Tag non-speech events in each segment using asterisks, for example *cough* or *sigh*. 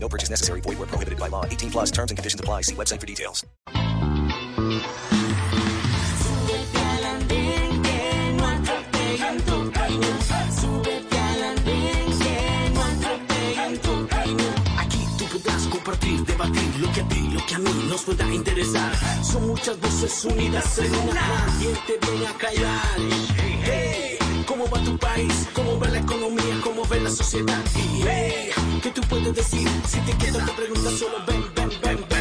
No purchase necessary. Void where prohibited by law. 18 plus terms and conditions apply. See website for details. Aquí tú podrás compartir, debatir lo que a ti, lo que a mí nos pueda interesar. Son muchas voces unidas en una. Nadie te viene a callar. Hey, ¿cómo va tu país? ¿Cómo va la economía? ¿Cómo va la sociedad? Y ¿qué tú puedes decir? Si te quedas te preguntas solo ven, ven, ven, ven.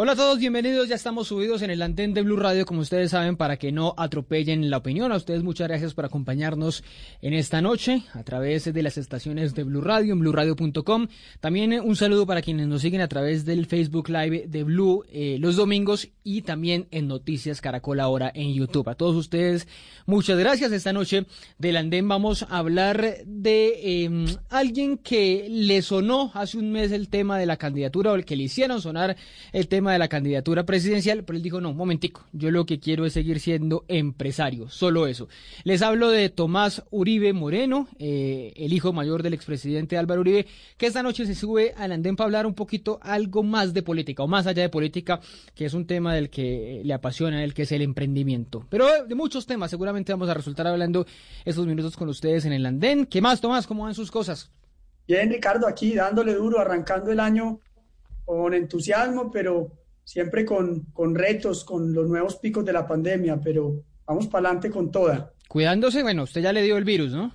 Hola a todos, bienvenidos. Ya estamos subidos en el antén de Blue Radio, como ustedes saben, para que no atropellen la opinión. A ustedes muchas gracias por acompañarnos en esta noche a través de las estaciones de Blue Radio, en blueradio.com. También eh, un saludo para quienes nos siguen a través del Facebook Live de Blue eh, los domingos y también en Noticias Caracol ahora en YouTube. A todos ustedes, muchas gracias. Esta noche del andén vamos a hablar de eh, alguien que le sonó hace un mes el tema de la candidatura o el que le hicieron sonar el tema de la candidatura presidencial, pero él dijo, no, un momentico, yo lo que quiero es seguir siendo empresario, solo eso. Les hablo de Tomás Uribe Moreno, eh, el hijo mayor del expresidente Álvaro Uribe, que esta noche se sube al andén para hablar un poquito algo más de política, o más allá de política, que es un tema del que le apasiona, el que es el emprendimiento. Pero de muchos temas, seguramente vamos a resultar hablando estos minutos con ustedes en el andén. ¿Qué más, Tomás? ¿Cómo van sus cosas? Bien, Ricardo, aquí dándole duro, arrancando el año con entusiasmo, pero siempre con, con retos, con los nuevos picos de la pandemia, pero vamos para adelante con toda. Cuidándose, bueno, usted ya le dio el virus, ¿no?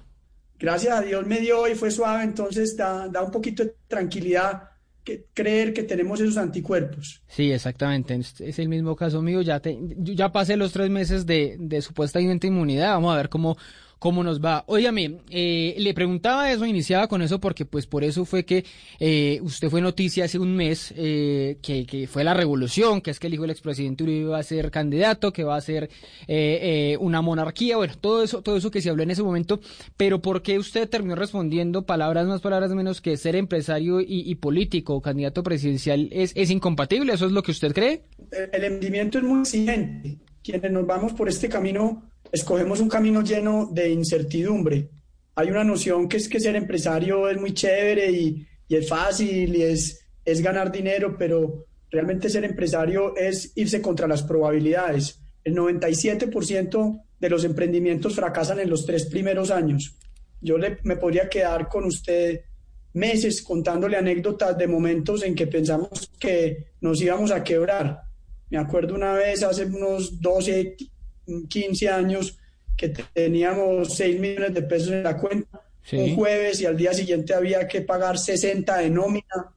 Gracias a Dios me dio y fue suave, entonces da, da un poquito de tranquilidad que, creer que tenemos esos anticuerpos. Sí, exactamente. Es, el mismo caso mío. Ya, te, ya pasé los tres meses de, de supuestamente inmunidad. Vamos a ver cómo, cómo nos va. Óyame, eh, le preguntaba eso, iniciaba con eso porque pues por eso fue que eh, usted fue noticia hace un mes eh, que, que, fue la revolución, que es que el hijo del expresidente Uribe va a ser candidato, que va a ser eh, una monarquía, bueno, todo eso, todo eso que se habló en ese momento, pero ¿por qué usted terminó respondiendo palabras más, palabras menos que ser empresario y, político, candidato presidencial es, incompatible? ¿Eso es lo que usted cree? El, el es muy exigente. Quienes nos vamos por este camino escogemos un camino lleno de incertidumbre. Hay una noción que es que ser empresario es muy chévere y, es fácil y es, es ganar dinero, pero realmente ser empresario es irse contra las probabilidades. El 97% de los emprendimientos fracasan en los tres primeros años. Yo le, me podría quedar con usted meses contándole anécdotas de momentos en que pensamos que nos íbamos a quebrar. Me acuerdo una vez hace unos 12, 15 años que teníamos 6 millones de pesos en la cuenta sí. un jueves y al día siguiente había que pagar 60 de nómina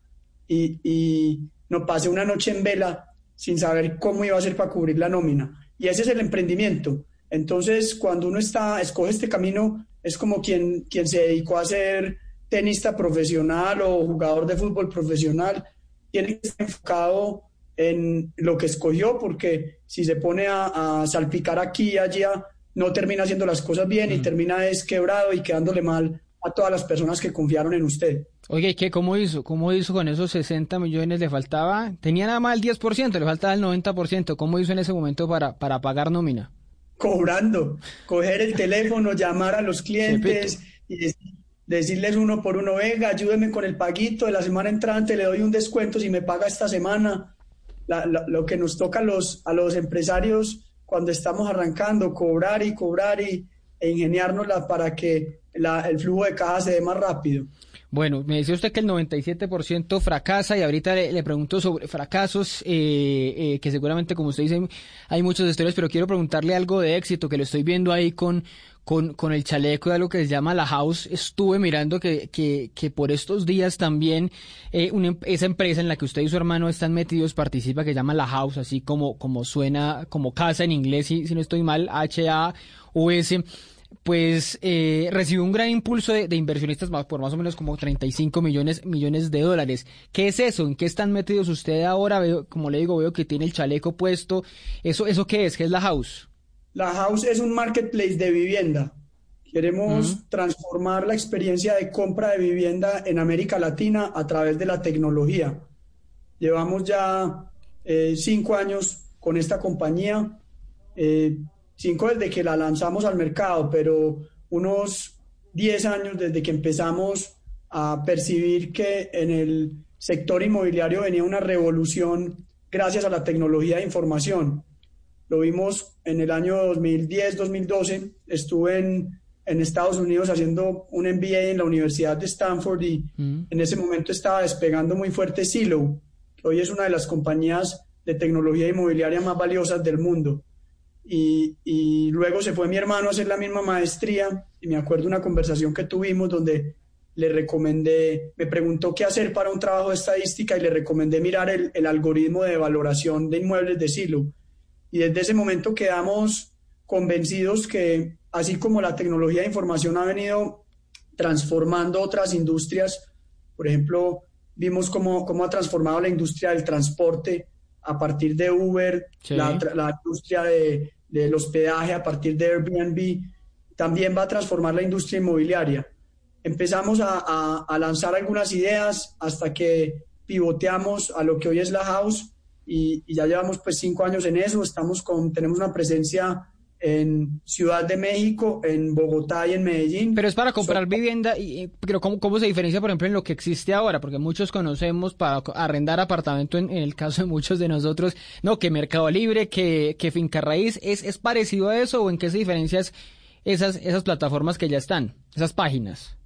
y, y nos pasé una noche en vela sin saber cómo iba a ser para cubrir la nómina. Y ese es el emprendimiento. Entonces, cuando uno está, escoge este camino, es como quien, quien se dedicó a ser tenista profesional o jugador de fútbol profesional, tiene que estar enfocado en lo que escogió, porque si se pone a, a salpicar aquí y allá, no termina haciendo las cosas bien mm. y termina desquebrado y quedándole mal a todas las personas que confiaron en usted. Oye, ¿qué, ¿cómo hizo? ¿Cómo hizo con esos 60 millones? ¿Le faltaba? Tenía nada más el 10%, le faltaba el 90%. ¿Cómo hizo en ese momento para, para pagar nómina? Cobrando, coger el teléfono, llamar a los clientes y decir, decirles uno por uno, venga, ayúdeme con el paguito de la semana entrante, le doy un descuento si me paga esta semana. La, la, lo que nos toca a los, a los empresarios cuando estamos arrancando, cobrar y cobrar y, e ingeniárnosla para que la, el flujo de caja se dé más rápido. Bueno, me decía usted que el 97% fracasa y ahorita le, le pregunto sobre fracasos, eh, eh, que seguramente, como usted dice, hay muchas historias, pero quiero preguntarle algo de éxito que lo estoy viendo ahí con, con, con el chaleco de algo que se llama La House. Estuve mirando que, que, que por estos días también eh, una, esa empresa en la que usted y su hermano están metidos participa, que se llama La House, así como, como suena como casa en inglés, si, si no estoy mal, H-A-U-S pues eh, recibió un gran impulso de, inversionistas por más o menos como 35 millones, millones de dólares. ¿Qué es eso? ¿En qué están metidos ustedes ahora? Veo, como le digo, veo que tiene el chaleco puesto. ¿Eso, eso qué es? ¿Qué es la House? La House es un marketplace de vivienda. Queremos transformar la experiencia de compra de vivienda en América Latina a través de la tecnología. Llevamos ya eh, cinco años con esta compañía. Eh, cinco desde que la lanzamos al mercado, pero unos 10 años desde que empezamos a percibir que en el sector inmobiliario venía una revolución gracias a la tecnología de información. Lo vimos en el año 2010-2012, estuve en, en, Estados Unidos haciendo un MBA en la Universidad de Stanford y mm. en ese momento estaba despegando muy fuerte Silo, que hoy es una de las compañías de tecnología inmobiliaria más valiosas del mundo. Y, luego se fue mi hermano a hacer la misma maestría y me acuerdo una conversación que tuvimos donde le recomendé, me preguntó qué hacer para un trabajo de estadística y le recomendé mirar el, algoritmo de valoración de inmuebles de Silo. Y desde ese momento quedamos convencidos que así como la tecnología de información ha venido transformando otras industrias, por ejemplo, vimos cómo, cómo ha transformado la industria del transporte a partir de Uber, la, la, industria de, del hospedaje a partir de Airbnb, también va a transformar la industria inmobiliaria. Empezamos a, lanzar algunas ideas hasta que pivoteamos a lo que hoy es la house y, y, ya llevamos pues cinco años en eso. Estamos con, tenemos una presencia en Ciudad de México, en Bogotá y en Medellín. Pero es para comprar vivienda, y, pero ¿cómo, ¿cómo, se diferencia, por ejemplo, en lo que existe ahora? Porque muchos conocemos para arrendar apartamento, en, el caso de muchos de nosotros, no, que Mercado Libre, que, que Finca Raíz, ¿es, ¿es parecido a eso o en qué se diferencian esas, esas plataformas que ya están, esas páginas?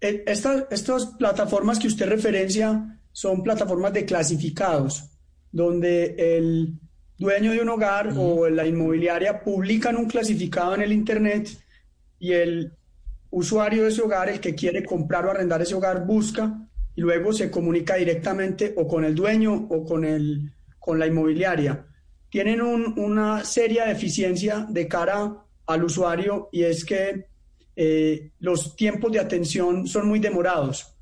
Eh, estas, estas plataformas que usted referencia son plataformas de clasificados, donde el dueño de un hogar o la inmobiliaria publican un clasificado en el Internet y el usuario de ese hogar, el que quiere comprar o arrendar ese hogar, busca y luego se comunica directamente o con el dueño o con, el, con la inmobiliaria. Tienen una seria deficiencia de cara al usuario y es que eh, los tiempos de atención son muy demorados.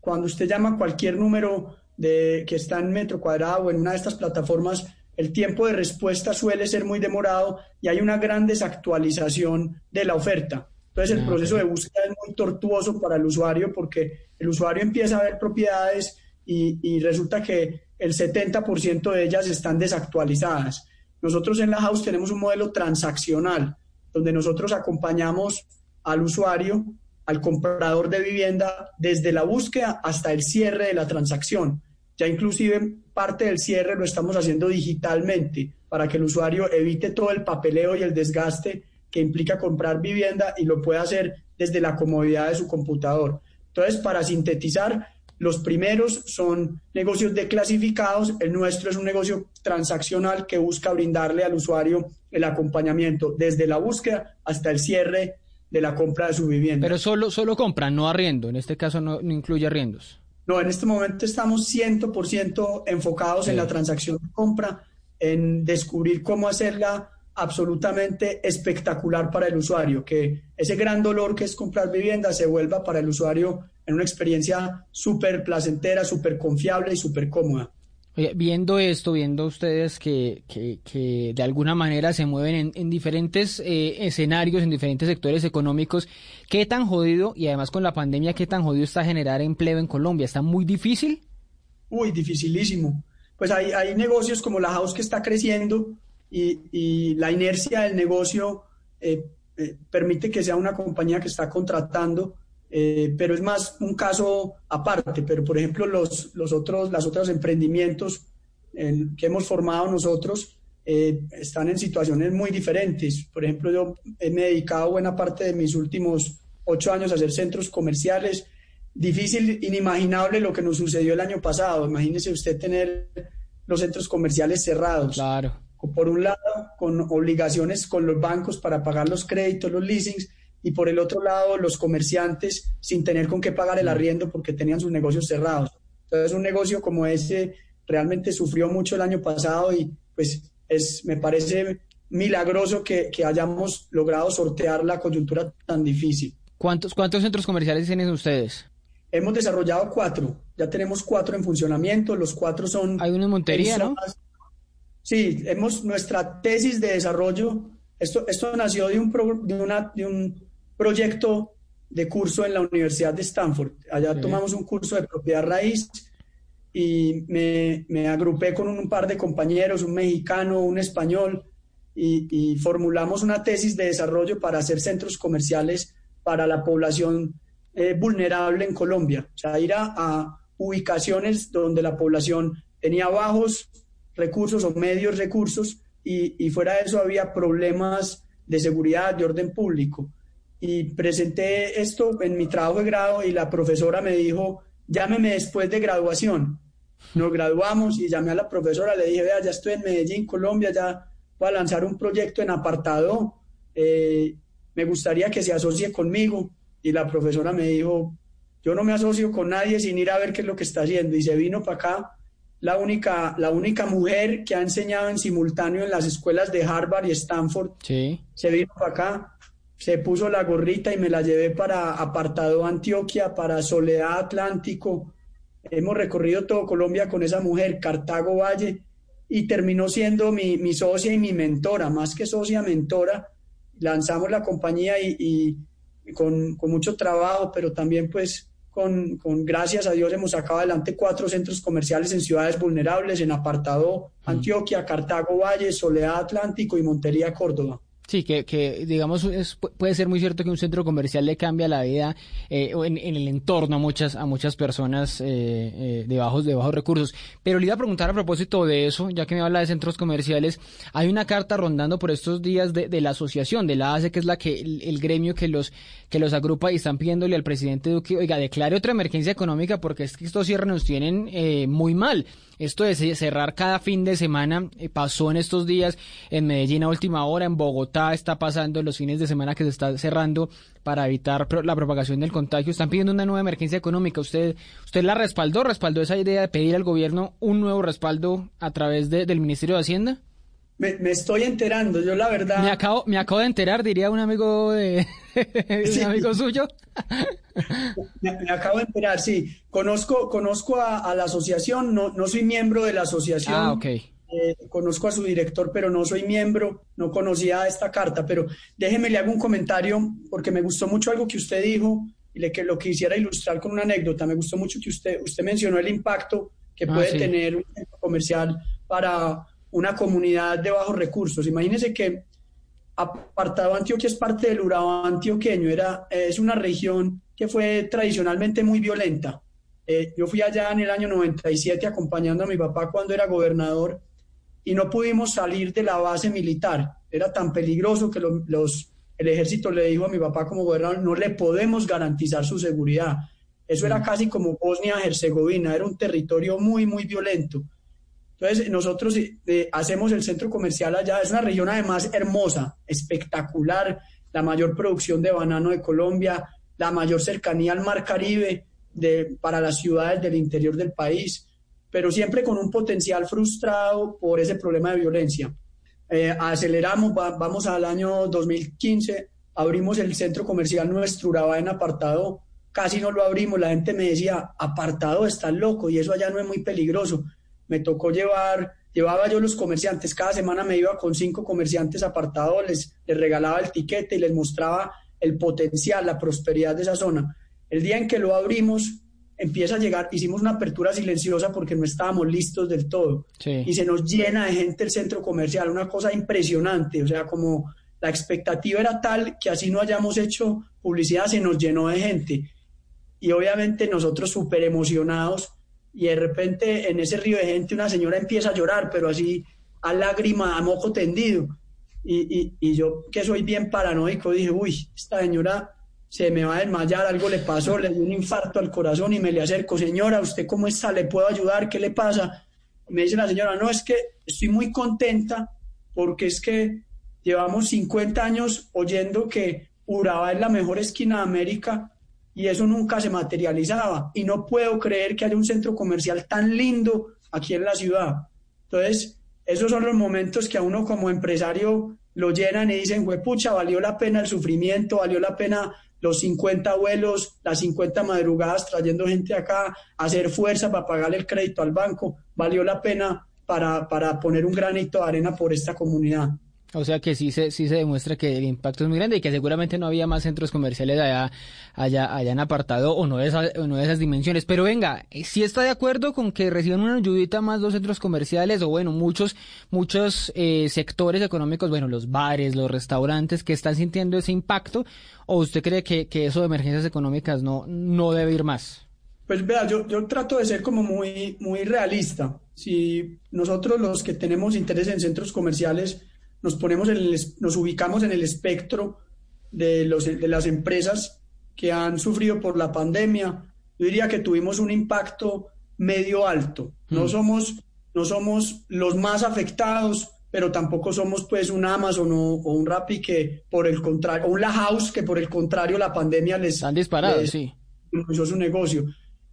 Cuando usted llama cualquier número de, que está en metro cuadrado o en una de estas plataformas, el tiempo de respuesta suele ser muy demorado y hay una gran desactualización de la oferta. Entonces el ah, proceso de búsqueda es muy tortuoso para el usuario porque el usuario empieza a ver propiedades y, resulta que el 70% de ellas están desactualizadas. Nosotros en la house tenemos un modelo transaccional donde nosotros acompañamos al usuario, al comprador de vivienda, desde la búsqueda hasta el cierre de la transacción. Ya inclusive parte del cierre lo estamos haciendo digitalmente para que el usuario evite todo el papeleo y el desgaste que implica comprar vivienda y lo pueda hacer desde la comodidad de su computador. Entonces, para sintetizar, los primeros son negocios declasificados, el nuestro es un negocio transaccional que busca brindarle al usuario el acompañamiento desde la búsqueda hasta el cierre de la compra de su vivienda. Pero solo, solo compra, no arriendo, en este caso no, no incluye arriendos. No, en este momento estamos 100% enfocados en la transacción de compra, en descubrir cómo hacerla absolutamente espectacular para el usuario, que ese gran dolor que es comprar vivienda se vuelva para el usuario en una experiencia súper placentera, súper confiable y súper cómoda viendo esto, viendo ustedes que, que, de alguna manera se mueven en, diferentes eh, escenarios, en diferentes sectores económicos, ¿qué tan jodido, y además con la pandemia, qué tan jodido está generar empleo en Colombia? ¿Está muy difícil? Uy, dificilísimo. Pues hay, hay negocios como la House que está creciendo y, y la inercia del negocio eh, eh, permite que sea una compañía que está contratando eh, pero es más un caso aparte. Pero, por ejemplo, los, los otros, los otros emprendimientos que hemos formado nosotros eh, están en situaciones muy diferentes. Por ejemplo, yo me he dedicado buena parte de mis últimos ocho años a hacer centros comerciales. Difícil, inimaginable lo que nos sucedió el año pasado. Imagínese usted tener los centros comerciales cerrados. Claro. Por un lado, con obligaciones con los bancos para pagar los créditos, los leasings, y por el otro lado los comerciantes sin tener con qué pagar el arriendo porque tenían sus negocios cerrados. Entonces un negocio como ese realmente sufrió mucho el año pasado y pues es, me parece milagroso que, que hayamos logrado sortear la coyuntura tan difícil. ¿Cuántos, ¿Cuántos centros comerciales tienen ustedes? Hemos desarrollado cuatro, ya tenemos cuatro en funcionamiento, los cuatro son... Hay uno en Montería, ¿no? Sí, hemos, nuestra tesis de desarrollo, esto, esto nació de un, de, una, de un proyecto de curso en la Universidad de Stanford. Allá tomamos un curso de propiedad raíz y me, me, agrupé con un par de compañeros, un mexicano, un español, y, y formulamos una tesis de desarrollo para hacer centros comerciales para la población eh, vulnerable en Colombia, o sea, ir a, ubicaciones donde la población tenía bajos recursos o medios recursos y, fuera de eso había problemas de seguridad, de orden público. Y presenté esto en mi trabajo de grado y la profesora me dijo, llámeme después de graduación. Nos graduamos y llamé a la profesora, le dije, vea, ya estoy en Medellín, Colombia, ya voy a lanzar un proyecto en apartado, eh, me gustaría que se asocie conmigo y la profesora me dijo, yo no me asocio con nadie sin ir a ver qué es lo que está haciendo. Y se vino para acá la única, la única mujer que ha enseñado en simultáneo en las escuelas de Harvard y Stanford. Sí. Se vino para acá, se puso la gorrita y me la llevé para Apartado Antioquia, para Soledad Atlántico. Hemos recorrido todo Colombia con esa mujer, Cartago Valle, y terminó siendo mi, mi socia y mi mentora, más que socia, mentora. Lanzamos la compañía y con, con mucho trabajo, pero también pues con, con, gracias a Dios hemos sacado adelante cuatro centros comerciales en ciudades vulnerables, en Apartado, Antioquia, Cartago Valle, Soledad Atlántico y Montería, Córdoba. Sí, que, que digamos, puede ser muy cierto que un centro comercial le cambia la vida eh, en, en, el entorno a muchas, a muchas personas eh, eh, de, bajos, de bajos recursos. Pero le iba a preguntar a propósito de eso, ya que me habla de centros comerciales, hay una carta rondando por estos días de, de la asociación, de la ACE, que es la que el, gremio que los, que los agrupa y están pidiéndole al presidente Duque, oiga, declare otra emergencia económica porque es que estos cierres nos tienen eh, muy mal. Esto de cerrar cada fin de semana eh, pasó en estos días en Medellín a última hora, en Bogotá está pasando los fines de semana que se está cerrando para evitar la propagación del contagio. Están pidiendo una nueva emergencia económica. ¿Usted, usted la respaldó? ¿Respaldó esa idea de pedir al gobierno un nuevo respaldo a través del Ministerio de Hacienda? Me, estoy enterando, yo la verdad. Me acabo, me acabo de enterar, diría un amigo de *laughs* un amigo suyo. me, acabo de enterar, sí. Conozco, conozco a, la asociación, no, no soy miembro de la asociación. Ah, ok. Eh, conozco a su director, pero no soy miembro, no conocía esta carta, pero déjeme le hago un comentario porque me gustó mucho algo que usted dijo y le, que lo quisiera ilustrar con una anécdota. Me gustó mucho que usted, usted mencionó el impacto que ah, puede tener un centro comercial para una comunidad de bajos recursos. Imagínense que Apartado Antioquia es parte del Urabá antioqueño, era, es una región que fue tradicionalmente muy violenta. Eh, yo fui allá en el año 97 acompañando a mi papá cuando era gobernador y no pudimos salir de la base militar. Era tan peligroso que los, el ejército le dijo a mi papá como gobernador, no le podemos garantizar su seguridad. Eso era mm. casi como Bosnia-Herzegovina, era un territorio muy, muy violento. Entonces, nosotros eh, hacemos el centro comercial allá, es una región además hermosa, espectacular, la mayor producción de banano de Colombia, la mayor cercanía al mar Caribe de, para las ciudades del interior del país, pero siempre con un potencial frustrado por ese problema de violencia. Eh, aceleramos, vamos al año 2015, abrimos el centro comercial nuestro Urabá en apartado, casi no lo abrimos, la gente me decía, apartado está loco y eso allá no es muy peligroso me tocó llevar, llevaba yo los comerciantes, cada semana me iba con cinco comerciantes apartados, les, les regalaba el tiquete y les mostraba el potencial, la prosperidad de esa zona. El día en que lo abrimos, empieza a llegar, hicimos una apertura silenciosa porque no estábamos listos del todo. Y se nos llena de gente el centro comercial, una cosa impresionante, o sea, como la expectativa era tal que así no hayamos hecho publicidad, se nos llenó de gente. Y obviamente nosotros súper emocionados y de repente en ese río de gente una señora empieza a llorar, pero así a lágrima, a moco tendido. Y, y, yo, que soy bien paranoico, dije, uy, esta señora se me va a desmayar, algo le pasó, le dio un infarto al corazón y me le acerco, señora, ¿usted cómo está? ¿Le puedo ayudar? ¿Qué le pasa? Me dice la señora, no, es que estoy muy contenta porque es que llevamos 50 años oyendo que Urabá es la mejor esquina de América y eso nunca se materializaba. Y no puedo creer que haya un centro comercial tan lindo aquí en la ciudad. Entonces, esos son los momentos que a uno como empresario lo llenan y dicen, pucha, valió la pena el sufrimiento, valió la pena los 50 vuelos, las 50 madrugadas trayendo gente acá, hacer fuerza para pagarle el crédito al banco, valió la pena para, para poner un granito de arena por esta comunidad. O sea que sí se, sí se demuestra que el impacto es muy grande y que seguramente no había más centros comerciales allá, allá, allá en apartado o no, de esas, o no de esas dimensiones. Pero venga, eh, si está de acuerdo con que reciban una ayudita más los centros comerciales o bueno, muchos, muchos eh, sectores económicos, bueno, los bares, los restaurantes que están sintiendo ese impacto, o usted cree que, que eso de emergencias económicas no, no debe ir más? Pues vea, yo, yo trato de ser como muy, muy realista. Si nosotros los que tenemos interés en centros comerciales, nos, ponemos en nos ubicamos en el espectro de, los, de las empresas que han sufrido por la pandemia, yo diría que tuvimos un impacto medio alto. No, mm. somos, no somos los más afectados, pero tampoco somos pues un Amazon o, un Rappi que por el contrario, o un La House que por el contrario la pandemia les... Han disparado, sí. Hizo su negocio.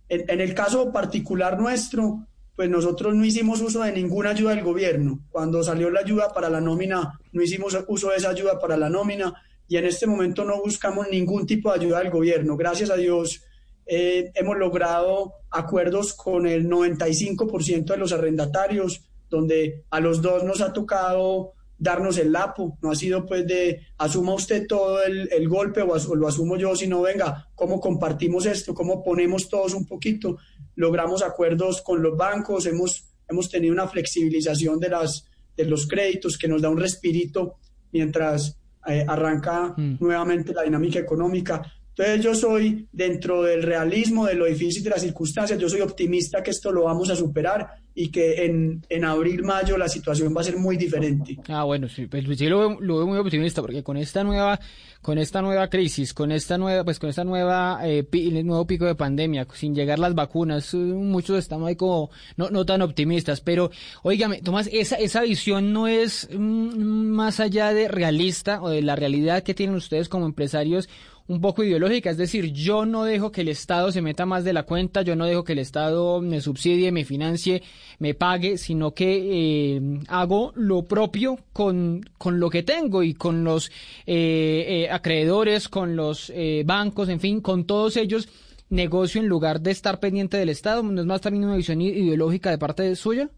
en, el caso particular nuestro, pues nosotros no hicimos uso de ninguna ayuda del gobierno. Cuando salió la ayuda para la nómina, no hicimos uso de esa ayuda para la nómina y en este momento no buscamos ningún tipo de ayuda del gobierno. Gracias a Dios eh, hemos logrado acuerdos con el 95% de los arrendatarios, donde a los dos nos ha tocado darnos el lapo, no ha sido pues de asuma usted todo el, golpe o, lo asumo yo, sino venga, ¿cómo compartimos esto? ¿Cómo ponemos todos un poquito? Logramos acuerdos con los bancos, hemos, hemos tenido una flexibilización de, las, de los créditos que nos da un respirito mientras eh, arranca mm. nuevamente la dinámica económica. Entonces yo soy, dentro del realismo, de lo difícil de las circunstancias, yo soy optimista que esto lo vamos a superar y que en, en abril, mayo la situación va a ser muy diferente. Ah, bueno, sí, pues sí lo veo, lo veo muy optimista porque con esta nueva, con esta nueva crisis, con esta nueva, pues con esta nueva, eh, nuevo pico de pandemia, sin llegar las vacunas, eh, muchos estamos ahí como no, no tan optimistas, pero oígame, Tomás, esa, esa visión no es mm, más allá de realista o de la realidad que tienen ustedes como empresarios un poco ideológica, es decir, yo no dejo que el Estado se meta más de la cuenta, yo no dejo que el Estado me subsidie, me financie, me pague, sino que eh, hago lo propio con, con, lo que tengo y con los eh, eh, acreedores, con los bancos, en fin, con todos ellos negocio en lugar de estar pendiente del Estado. ¿No es más también una visión ideológica de parte suya?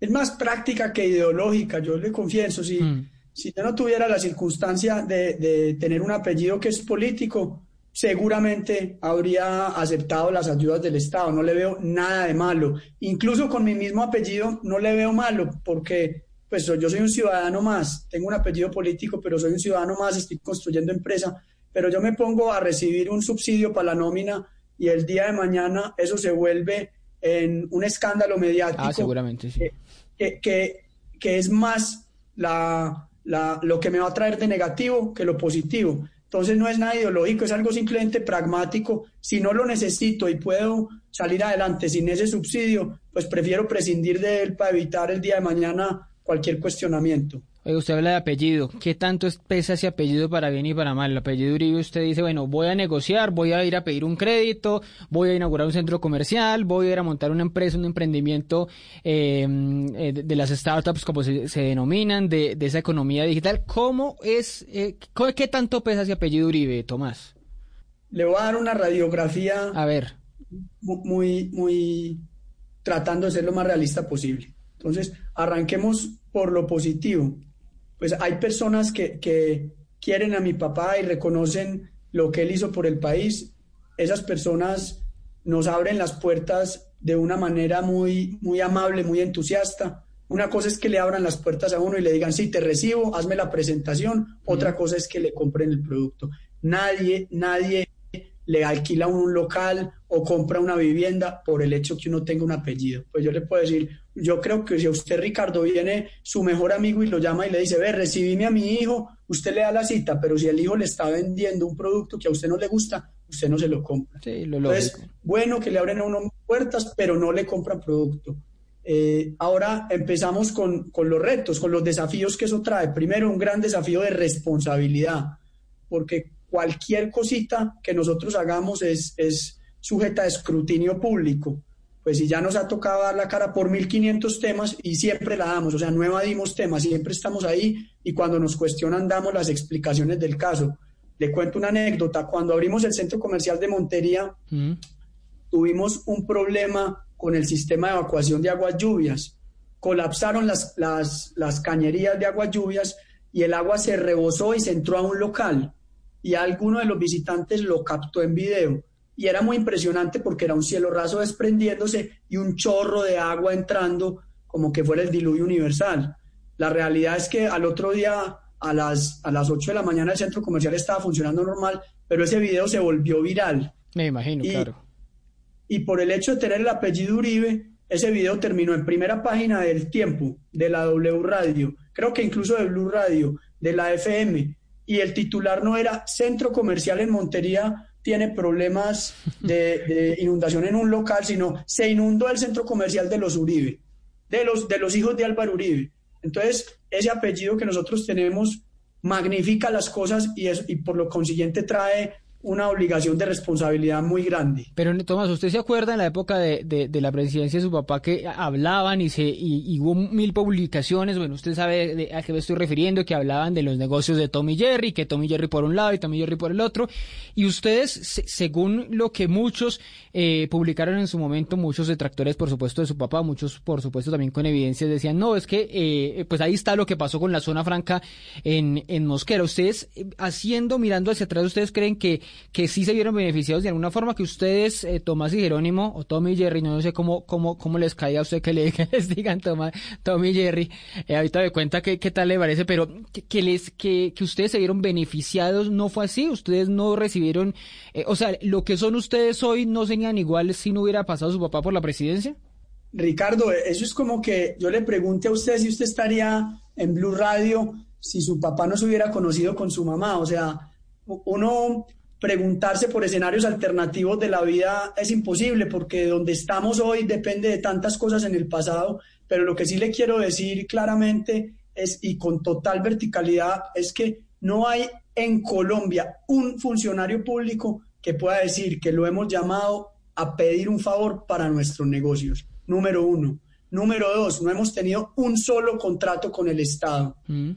Es más práctica que ideológica, yo le confieso, sí. Mm si yo no tuviera la circunstancia de, tener un apellido que es político, seguramente habría aceptado las ayudas del Estado. No le veo nada de malo. Incluso con mi mismo apellido no le veo malo porque pues yo soy un ciudadano más. Tengo un apellido político, pero soy un ciudadano más, estoy construyendo empresa. Pero yo me pongo a recibir un subsidio para la nómina y el día de mañana eso se vuelve en un escándalo mediático. Ah, seguramente, sí. que, que es más la, lo que me va a traer de negativo que lo positivo. Entonces no es nada ideológico, es algo simplemente pragmático. Si no lo necesito y puedo salir adelante sin ese subsidio, pues prefiero prescindir de él para evitar el día de mañana cualquier cuestionamiento. Oye, usted habla de apellido. ¿Qué tanto pesa ese apellido para bien y para mal? El apellido Uribe, usted dice, bueno, voy a negociar, voy a ir a pedir un crédito, voy a inaugurar un centro comercial, voy a ir a montar una empresa, un emprendimiento em, eh, de, las startups, como se, denominan, de, esa economía digital. ¿Cómo es, eh, qué tanto pesa ese apellido Uribe, Tomás? Le voy a dar una radiografía. A ver. Muy, muy, tratando de ser lo más realista posible. Entonces, arranquemos por lo positivo pues hay personas que, quieren a mi papá y reconocen lo que él hizo por el país. Esas personas nos abren las puertas de una manera muy, muy amable, muy entusiasta. Una cosa es que le abran las puertas a uno y le digan, sí, te recibo, hazme la presentación. Otra cosa es que le compren el producto. Nadie, nadie le alquila un local o compra una vivienda por el hecho que uno tenga un apellido. Pues yo le puedo decir, yo creo que si a usted, Ricardo, viene su mejor amigo y lo llama y le dice, ve, recibime a mi hijo, usted le da la cita, pero si el hijo le está vendiendo un producto que a usted no le gusta, usted no se lo compra. Sí, lo Entonces, bueno que le abren a uno puertas, pero no le compran producto. Eh, ahora empezamos con, con los retos, con los desafíos que eso trae. Primero, un gran desafío de responsabilidad, porque cualquier cosita que nosotros hagamos es, es sujeta a escrutinio público. Pues si ya nos ha tocado dar la cara por 1500 temas y siempre la damos, o sea, no evadimos temas, siempre estamos ahí y cuando nos cuestionan damos las explicaciones del caso. Le cuento una anécdota, cuando abrimos el centro comercial de Montería, mm. tuvimos un problema con el sistema de evacuación de aguas lluvias. Colapsaron las, las, las cañerías de aguas lluvias y el agua se rebosó y se entró a un local y alguno de los visitantes lo captó en video y era muy impresionante porque era un cielo raso desprendiéndose y un chorro de agua entrando como que fuera el diluvio universal. La realidad es que al otro día a las, a las 8 de la mañana el centro comercial estaba funcionando normal, pero ese video se volvió viral. Me imagino, claro. Y por el hecho de tener el apellido Uribe, ese video terminó en primera página del Tiempo, de la W Radio, creo que incluso de Blue Radio, de la FM, y el titular no era Centro Comercial en Montería tiene problemas de, inundación en un local, sino se inundó el centro comercial de los Uribe, de los, de los hijos de Álvaro Uribe. Entonces, ese apellido que nosotros tenemos magnifica las cosas y, es, y por lo consiguiente trae una obligación de responsabilidad muy grande. Pero Tomás, ¿usted se acuerda en la época de, de, la presidencia de su papá que hablaban y se y, hubo mil publicaciones? Bueno, usted sabe a qué me estoy refiriendo, que hablaban de los negocios de Tommy Jerry, que Tommy Jerry por un lado y Tommy Jerry por el otro. Y ustedes, según lo que muchos eh, publicaron en su momento, muchos detractores, por supuesto, de su papá, muchos, por supuesto, también con evidencias, decían, no, es que, eh, pues ahí está lo que pasó con la zona franca en, en Mosquera. Ustedes, eh, haciendo, mirando hacia atrás, ¿ustedes creen que que sí se vieron beneficiados de alguna forma, que ustedes, eh, Tomás y Jerónimo, o Tommy y Jerry, no sé cómo, cómo, cómo les cae a usted que, le, *laughs* les digan Tomás, Tommy y Jerry, eh, ahorita me cuenta qué, qué tal le parece, pero que, les, que ustedes se vieron beneficiados, no fue así, ustedes no recibieron, eh, o sea, lo que son ustedes hoy no serían iguales si no hubiera pasado su papá por la presidencia. Ricardo, eso es como que yo le pregunte a usted si usted estaría en Blue Radio si su papá no se hubiera conocido con su mamá. O sea, uno preguntarse por escenarios alternativos de la vida es imposible porque donde estamos hoy depende de tantas cosas en el pasado, pero lo que sí le quiero decir claramente es y con total verticalidad es que no hay en Colombia un funcionario público que pueda decir que lo hemos llamado a pedir un favor para nuestros negocios. Número uno. Número dos, no hemos tenido un solo contrato con el Estado. Mm.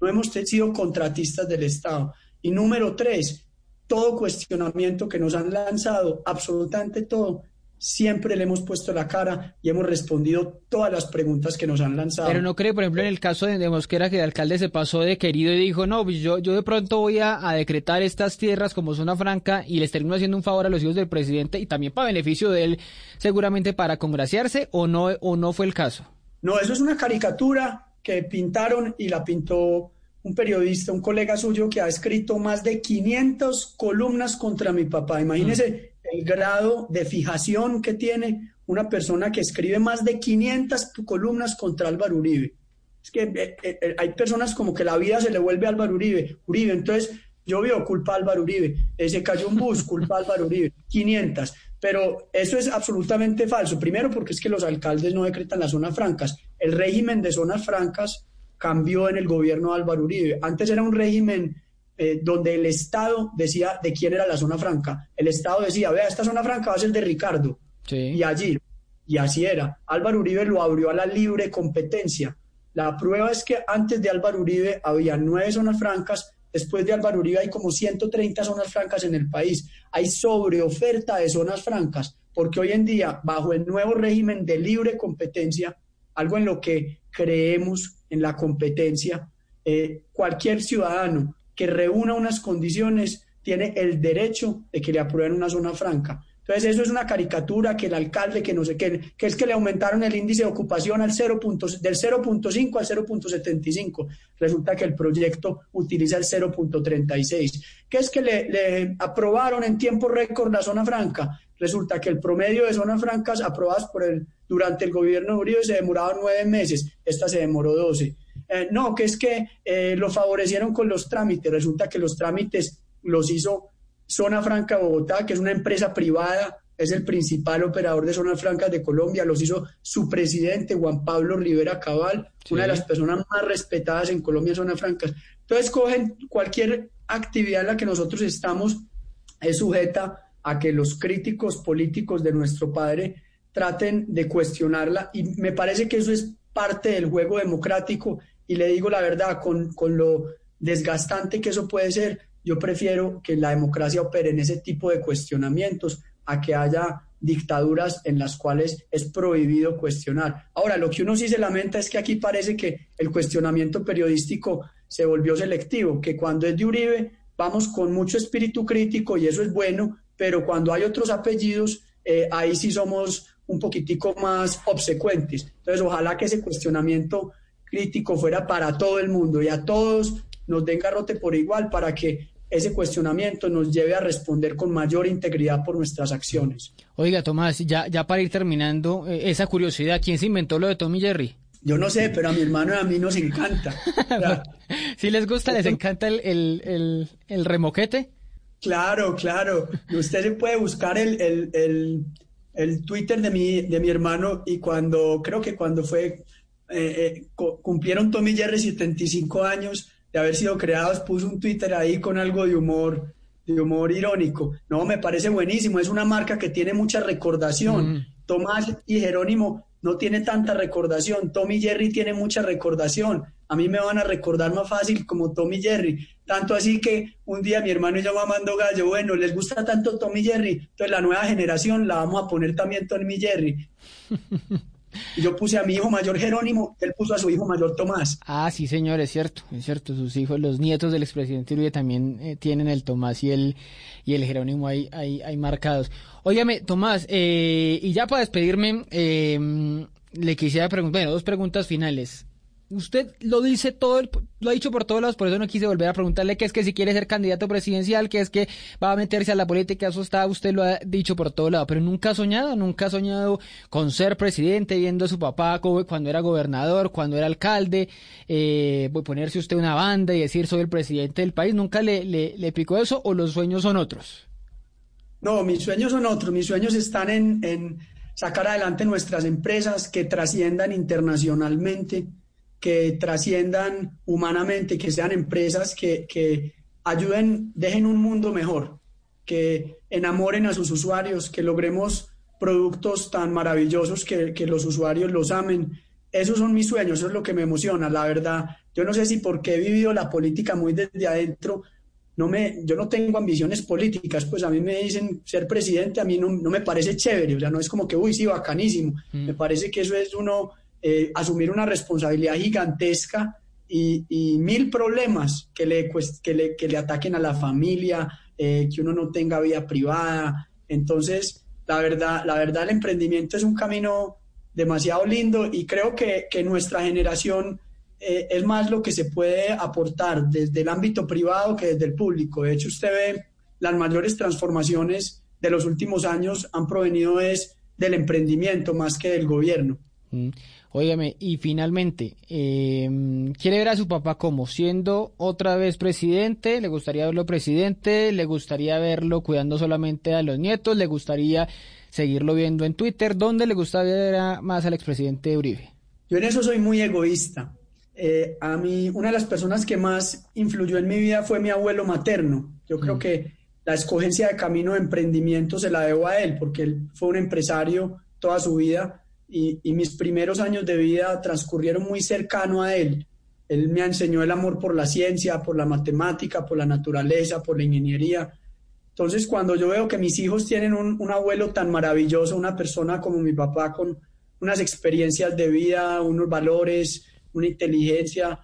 No hemos sido contratistas del Estado. Y número tres, todo cuestionamiento que nos han lanzado, absolutamente todo, siempre le hemos puesto la cara y hemos respondido todas las preguntas que nos han lanzado. Pero no cree, por ejemplo, en el caso de, Mosquera, que el alcalde se pasó de querido y dijo, no, pues yo, yo de pronto voy a, decretar estas tierras como zona franca y les termino haciendo un favor a los hijos del presidente y también para beneficio de él, seguramente para congraciarse, o no, o no fue el caso. No, eso es una caricatura que pintaron y la pintó un periodista, un colega suyo que ha escrito más de 500 columnas contra mi papá. Imagínese mm. el grado de fijación que tiene una persona que escribe más de 500 columnas contra Álvaro Uribe. Es que eh, eh, eh, hay personas como que la vida se le vuelve a Álvaro Uribe. Uribe, entonces yo veo culpa a Álvaro Uribe. Se cayó un bus, culpa a Álvaro Uribe. 500. Pero eso es absolutamente falso. Primero porque es que los alcaldes no decretan las zonas francas. El régimen de zonas francas cambió en el gobierno de Álvaro Uribe. Antes era un régimen eh, donde el Estado decía de quién era la zona franca. El Estado decía, vea, esta zona franca va a ser de Ricardo. Y allí, y así era. Álvaro Uribe lo abrió a la libre competencia. La prueba es que antes de Álvaro Uribe había nueve zonas francas, después de Álvaro Uribe hay como 130 zonas francas en el país. Hay sobreoferta de zonas francas, porque hoy en día, bajo el nuevo régimen de libre competencia, algo en lo que creemos en la competencia, eh, cualquier ciudadano que reúna unas condiciones tiene el derecho de que le aprueben una zona franca. Entonces eso es una caricatura que el alcalde, que no sé qué, que es que le aumentaron el índice de ocupación al 0. del 0.5 al 0.75. Resulta que el proyecto utiliza el 0.36. ¿Qué es que le aprobaron en tiempo récord la zona franca? Resulta que el promedio de zonas francas aprobadas por el durante el gobierno de Uribe se demoraban nueve meses, esta se demoró doce. Eh, no, que es que eh, lo favorecieron con los trámites. Resulta que los trámites los hizo Zona Franca Bogotá, que es una empresa privada, es el principal operador de zonas francas de Colombia, los hizo su presidente Juan Pablo Rivera Cabal, una de las personas más respetadas en Colombia en zonas francas. Entonces cogen cualquier actividad en la que nosotros estamos, es sujeta a que los críticos políticos de nuestro padre traten de cuestionarla y me parece que eso es parte del juego democrático y le digo la verdad, con, con lo desgastante que eso puede ser, yo prefiero que la democracia opere en ese tipo de cuestionamientos a que haya dictaduras en las cuales es prohibido cuestionar. Ahora, lo que uno sí se lamenta es que aquí parece que el cuestionamiento periodístico se volvió selectivo, que cuando es de Uribe vamos con mucho espíritu crítico y eso es bueno, pero cuando hay otros apellidos, eh, ahí sí somos un poquitico más obsecuentes. Entonces, ojalá que ese cuestionamiento crítico fuera para todo el mundo y a todos nos den garrote por igual para que ese cuestionamiento nos lleve a responder con mayor integridad por nuestras acciones. Oiga, Tomás, ya, ya para ir terminando, eh, esa curiosidad, ¿quién se inventó lo de Tommy Jerry? Yo no sé, pero a mi hermano y a mí nos encanta. *laughs* *laughs* si les gusta, les encanta el, el, el, remoquete. Claro, claro. Usted se puede buscar el, el, el, Twitter de mi, de mi hermano y cuando, creo que cuando fue, eh, eh, cumplieron Tommy Jerry 75 años, de haber sido creados, puso un Twitter ahí con algo de humor, de humor irónico. No, me parece buenísimo, es una marca que tiene mucha recordación. Mm. Tomás y Jerónimo no tiene tanta recordación, Tommy Jerry tiene mucha recordación. A mí me van a recordar más fácil como Tommy Jerry. Tanto así que un día mi hermano y yo mamando gallo, bueno, les gusta tanto Tommy Jerry, entonces la nueva generación la vamos a poner también Tommy Jerry. *laughs* Y yo puse a mi hijo mayor Jerónimo, él puso a su hijo mayor Tomás. Ah, sí, señor, es cierto, es cierto. Sus hijos, los nietos del expresidente Uribe también eh, tienen el Tomás y el, y el Jerónimo ahí, ahí, ahí marcados. Óigame, Tomás, eh, y ya para despedirme, eh, le quisiera preguntar, bueno, dos preguntas finales usted lo dice todo, lo ha dicho por todos lados, por eso no quise volver a preguntarle que es que si quiere ser candidato presidencial, que es que va a meterse a la política, eso está, usted lo ha dicho por todos lados, pero nunca ha soñado, nunca ha soñado con ser presidente, viendo a su papá cuando era gobernador, cuando era alcalde, eh, ponerse usted una banda y decir soy el presidente del país, ¿nunca le, le, picó eso o los sueños son otros? No, mis sueños son otros, mis sueños están en, en sacar adelante nuestras empresas que trasciendan internacionalmente que trasciendan humanamente, que sean empresas que, que ayuden, dejen un mundo mejor, que enamoren a sus usuarios, que logremos productos tan maravillosos que, que, los usuarios los amen. Esos son mis sueños, eso es lo que me emociona, la verdad. Yo no sé si porque he vivido la política muy desde adentro, no me, yo no tengo ambiciones políticas, pues a mí me dicen ser presidente, a mí no, no me parece chévere, o sea, no es como que, uy, sí, bacanísimo. Mm. Me parece que eso es uno eh, asumir una responsabilidad gigantesca y, mil problemas que le, que, le, que le ataquen a la familia, eh, que uno no tenga vida privada. Entonces, la verdad, la verdad, el emprendimiento es un camino demasiado lindo y creo que, que nuestra generación eh, es más lo que se puede aportar desde el ámbito privado que desde el público. De hecho, usted ve las mayores transformaciones de los últimos años han provenido es del emprendimiento más que del gobierno. Mm. Óigame, y finalmente, em, ¿quiere ver a su papá como siendo otra vez presidente? ¿Le gustaría verlo presidente? ¿Le gustaría verlo cuidando solamente a los nietos? ¿Le gustaría seguirlo viendo en Twitter? ¿Dónde le gustaría ver más al expresidente Uribe? Yo en eso soy muy egoísta. Eh, a mí, una de las personas que más influyó en mi vida fue mi abuelo materno. Yo creo mm. que la escogencia de camino de emprendimiento se la debo a él, porque él fue un empresario toda su vida y, mis primeros años de vida transcurrieron muy cercano a él. Él me enseñó el amor por la ciencia, por la matemática, por la naturaleza, por la ingeniería. Entonces, cuando yo veo que mis hijos tienen un, abuelo tan maravilloso, una persona como mi papá con unas experiencias de vida, unos valores, una inteligencia,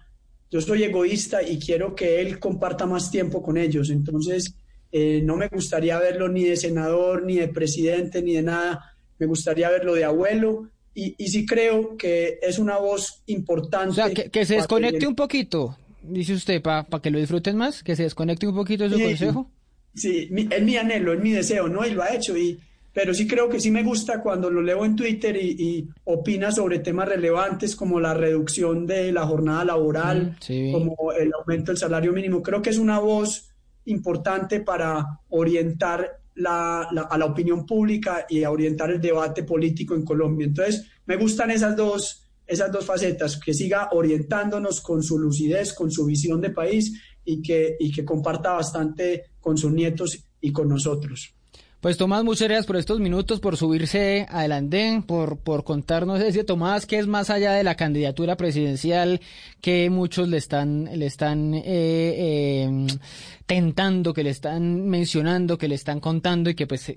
yo soy egoísta y quiero que él comparta más tiempo con ellos. Entonces, eh, no me gustaría verlo ni de senador, ni de presidente, ni de nada. Me gustaría verlo de abuelo y, y sí creo que es una voz importante. O sea, que, se desconecte un poquito, dice usted, para que lo disfruten más, que se desconecte un poquito de su consejo. Sí, es mi anhelo, es mi deseo, ¿no? Y lo ha hecho. Y, pero sí creo que sí me gusta cuando lo leo en Twitter y, opina sobre temas relevantes como la reducción de la jornada laboral, mm, como el aumento del salario mínimo. Creo que es una voz importante para orientar a la opinión pública y a orientar el debate político en Colombia. Entonces, me gustan esas dos, esas dos facetas, que siga orientándonos con su lucidez, con su visión de país y que, y que comparta bastante con sus nietos y con nosotros. Pues Tomás, muchas gracias por estos minutos, por subirse adelante, por, por contarnos ese Tomás, que es más allá de la candidatura presidencial que muchos le están, le están eh, eh, tentando, que le están mencionando, que le están contando y que pues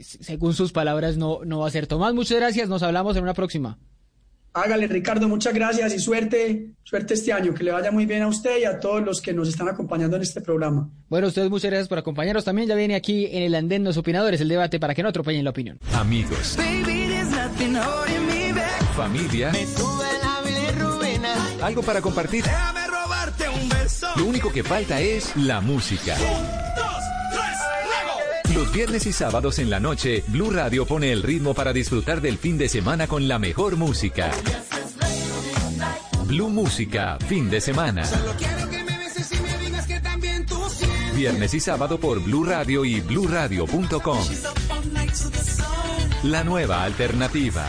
según sus palabras no, no va a ser. Tomás, muchas gracias, nos hablamos en una próxima. Hágale, Ricardo, muchas gracias y suerte, suerte este año, que le vaya muy bien a usted y a todos los que nos están acompañando en este programa. Bueno, ustedes muchas gracias por acompañarnos. También ya viene aquí en el andén los opinadores, el debate para que no atropellen la opinión. Amigos. Familia. Algo para compartir. Lo único que falta es la música. Los viernes y sábados en la noche, Blue Radio pone el ritmo para disfrutar del fin de semana con la mejor música. Blue Música, fin de semana. Viernes y sábado por Blue Radio y bluradio.com. La nueva alternativa.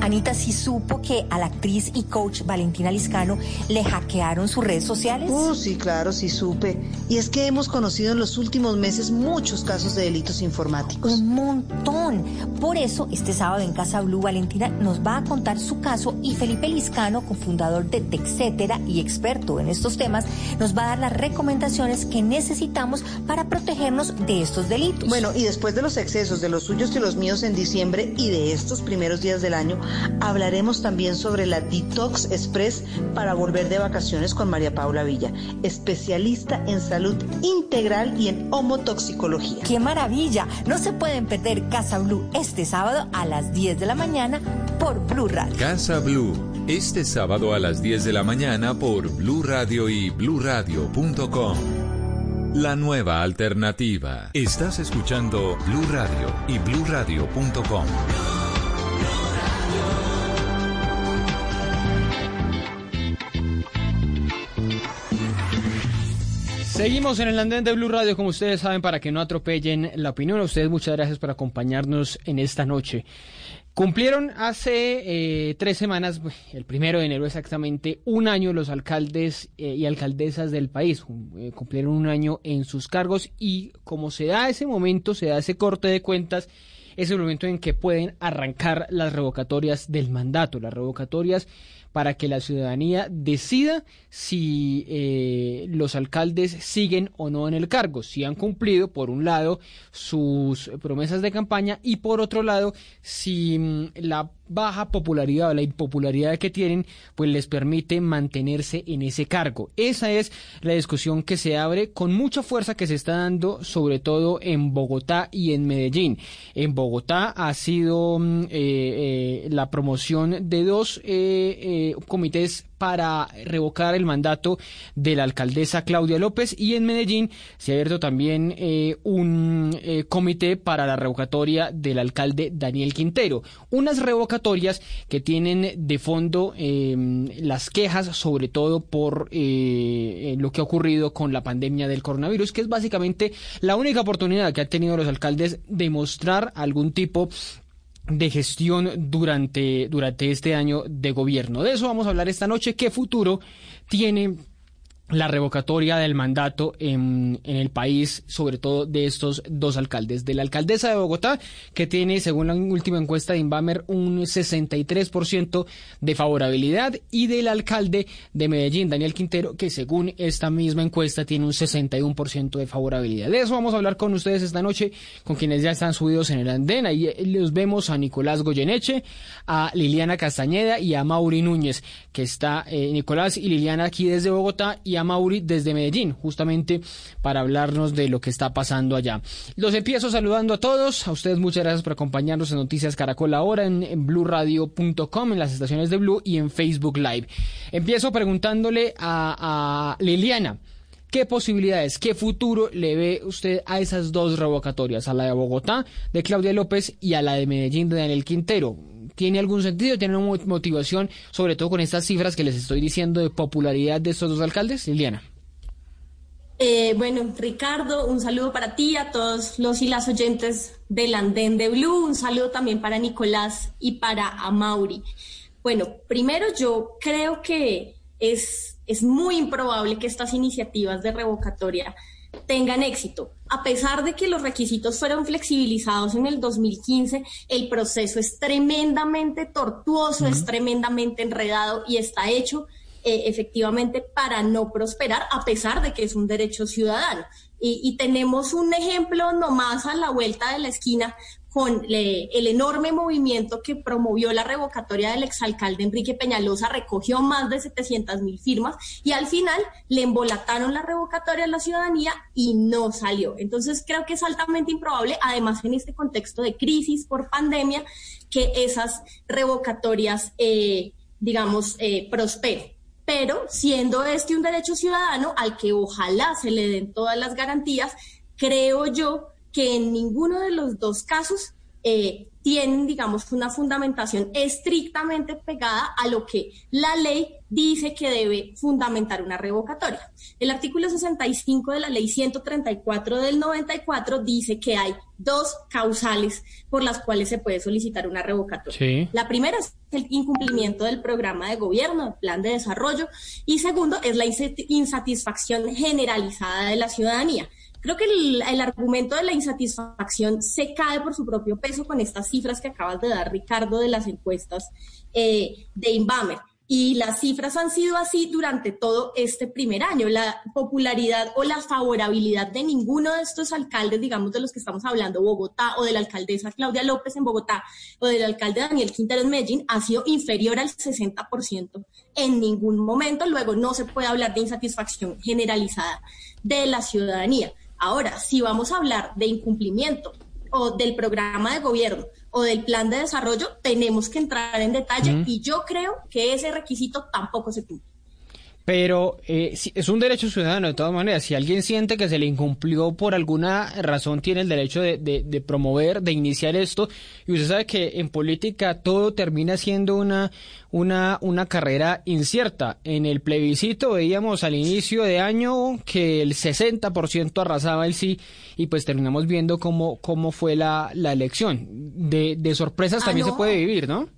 Anita, ¿sí supo que a la actriz y coach Valentina Liscano le hackearon sus redes sociales? Oh, sí, claro, sí supe. Y es que hemos conocido en los últimos meses muchos casos de delitos informáticos. Un montón. Por eso, este sábado en Casa Blue, Valentina nos va a contar su caso y Felipe Liscano, cofundador de Texetera y experto en estos temas, nos va a dar las recomendaciones que necesitamos para protegernos de estos delitos. Bueno, y después de los excesos de los suyos y los míos en diciembre y de estos primeros días del año, hablaremos también sobre la Detox Express para volver de vacaciones con María Paula Villa, especialista en salud integral y en homotoxicología. ¡Qué maravilla! No se pueden perder Casa Blue este sábado a las 10 de la mañana por Blue Radio. Casa Blue, este sábado a las 10 de la mañana por Blue Radio y bluradio.com. La nueva alternativa. Estás escuchando Blue Radio y bluradio.com. Seguimos en el andén de Blue Radio, como ustedes saben, para que no atropellen la opinión. A ustedes muchas gracias por acompañarnos en esta noche. Cumplieron hace eh, tres semanas, el primero de enero exactamente, un año los alcaldes eh, y alcaldesas del país. Eh, cumplieron un año en sus cargos y como se da ese momento, se da ese corte de cuentas, es el momento en que pueden arrancar las revocatorias del mandato, las revocatorias para que la ciudadanía decida si eh, los alcaldes siguen o no en el cargo, si han cumplido, por un lado, sus promesas de campaña y por otro lado, si mm, la baja popularidad o la impopularidad que tienen, pues les permite mantenerse en ese cargo. Esa es la discusión que se abre con mucha fuerza que se está dando, sobre todo en Bogotá y en Medellín. En Bogotá ha sido mm, eh, eh, la promoción de dos eh, comités para revocar el mandato de la alcaldesa Claudia López y en Medellín se ha abierto también eh, un eh, comité para la revocatoria del alcalde Daniel Quintero. Unas revocatorias que tienen de fondo em, las quejas sobre todo por eh, lo que ha ocurrido con la pandemia del coronavirus, que es básicamente la única oportunidad que han tenido los alcaldes de mostrar algún tipo de gestión durante, durante este año de gobierno. De eso vamos a hablar esta noche. ¿Qué futuro tiene la revocatoria del mandato en, en, el país, sobre todo de estos dos alcaldes. De la alcaldesa de Bogotá, que tiene, según la última encuesta de Inbamer, un 63% de favorabilidad, y del alcalde de Medellín, Daniel Quintero, que según esta misma encuesta tiene un 61% de favorabilidad. De eso vamos a hablar con ustedes esta noche, con quienes ya están subidos en el andén. Ahí los vemos a Nicolás Goyeneche, a Liliana Castañeda y a Mauri Núñez, que está eh, Nicolás y Liliana aquí desde Bogotá y a Mauri desde Medellín, justamente para hablarnos de lo que está pasando allá. Los empiezo saludando a todos, a ustedes muchas gracias por acompañarnos en Noticias Caracol ahora en, en blurradio.com, en las estaciones de Blue y en Facebook Live. Empiezo preguntándole a, a Liliana. ¿Qué posibilidades, qué futuro le ve usted a esas dos revocatorias, a la de Bogotá de Claudia López y a la de Medellín de Daniel Quintero? ¿Tiene algún sentido? ¿Tiene una motivación, sobre todo con estas cifras que les estoy diciendo de popularidad de estos dos alcaldes? Liliana. Eh, bueno, Ricardo, un saludo para ti, a todos los y las oyentes del Andén de Blue, un saludo también para Nicolás y para Amauri. Bueno, primero yo creo que es, es muy improbable que estas iniciativas de revocatoria tengan éxito. A pesar de que los requisitos fueron flexibilizados en el 2015, el proceso es tremendamente tortuoso, es tremendamente enredado y está hecho eh, efectivamente para no prosperar, a pesar de que es un derecho ciudadano. Y, tenemos un ejemplo nomás a la vuelta de la esquina con el enorme movimiento que promovió la revocatoria del exalcalde Enrique Peñalosa, recogió más de 700 mil firmas y al final le embolataron la revocatoria a la ciudadanía y no salió. Entonces creo que es altamente improbable, además en este contexto de crisis por pandemia, que esas revocatorias, eh, digamos, eh, prosperen pero siendo este un derecho ciudadano al que ojalá se le den todas las garantías, creo yo que en ninguno de los dos casos eh, tienen, digamos, una fundamentación estrictamente pegada a lo que la ley dice que debe fundamentar una revocatoria. El artículo 65 de la ley 134 del 94 dice que hay dos causales por las cuales se puede solicitar una revocatoria. La primera es el incumplimiento del programa de gobierno, el plan de desarrollo, y segundo es la insatisfacción generalizada de la ciudadanía. Creo que el, argumento de la insatisfacción se cae por su propio peso con estas cifras que acabas de dar, Ricardo, de las encuestas eh, de Inbamer. Y las cifras han sido así durante todo este primer año. La popularidad o la favorabilidad de ninguno de estos alcaldes, digamos de los que estamos hablando, Bogotá o de la alcaldesa Claudia López en Bogotá o del alcalde Daniel Quintero en Medellín, ha sido inferior al 60% en ningún momento. Luego no se puede hablar de insatisfacción generalizada de la ciudadanía. Ahora, si vamos a hablar de incumplimiento o del programa de gobierno o del plan de desarrollo, tenemos que entrar en detalle y yo creo que ese requisito tampoco se cumple. Pero eh, es un derecho ciudadano de todas maneras. Si alguien siente que se le incumplió por alguna razón, tiene el derecho de, de, promover, de iniciar esto. Y usted sabe que en política todo termina siendo una, una, una carrera incierta. En el plebiscito veíamos al inicio de año que el 60% arrasaba el sí y pues terminamos viendo cómo, cómo fue la, la elección. De, de sorpresas ah, también se puede vivir, ¿no?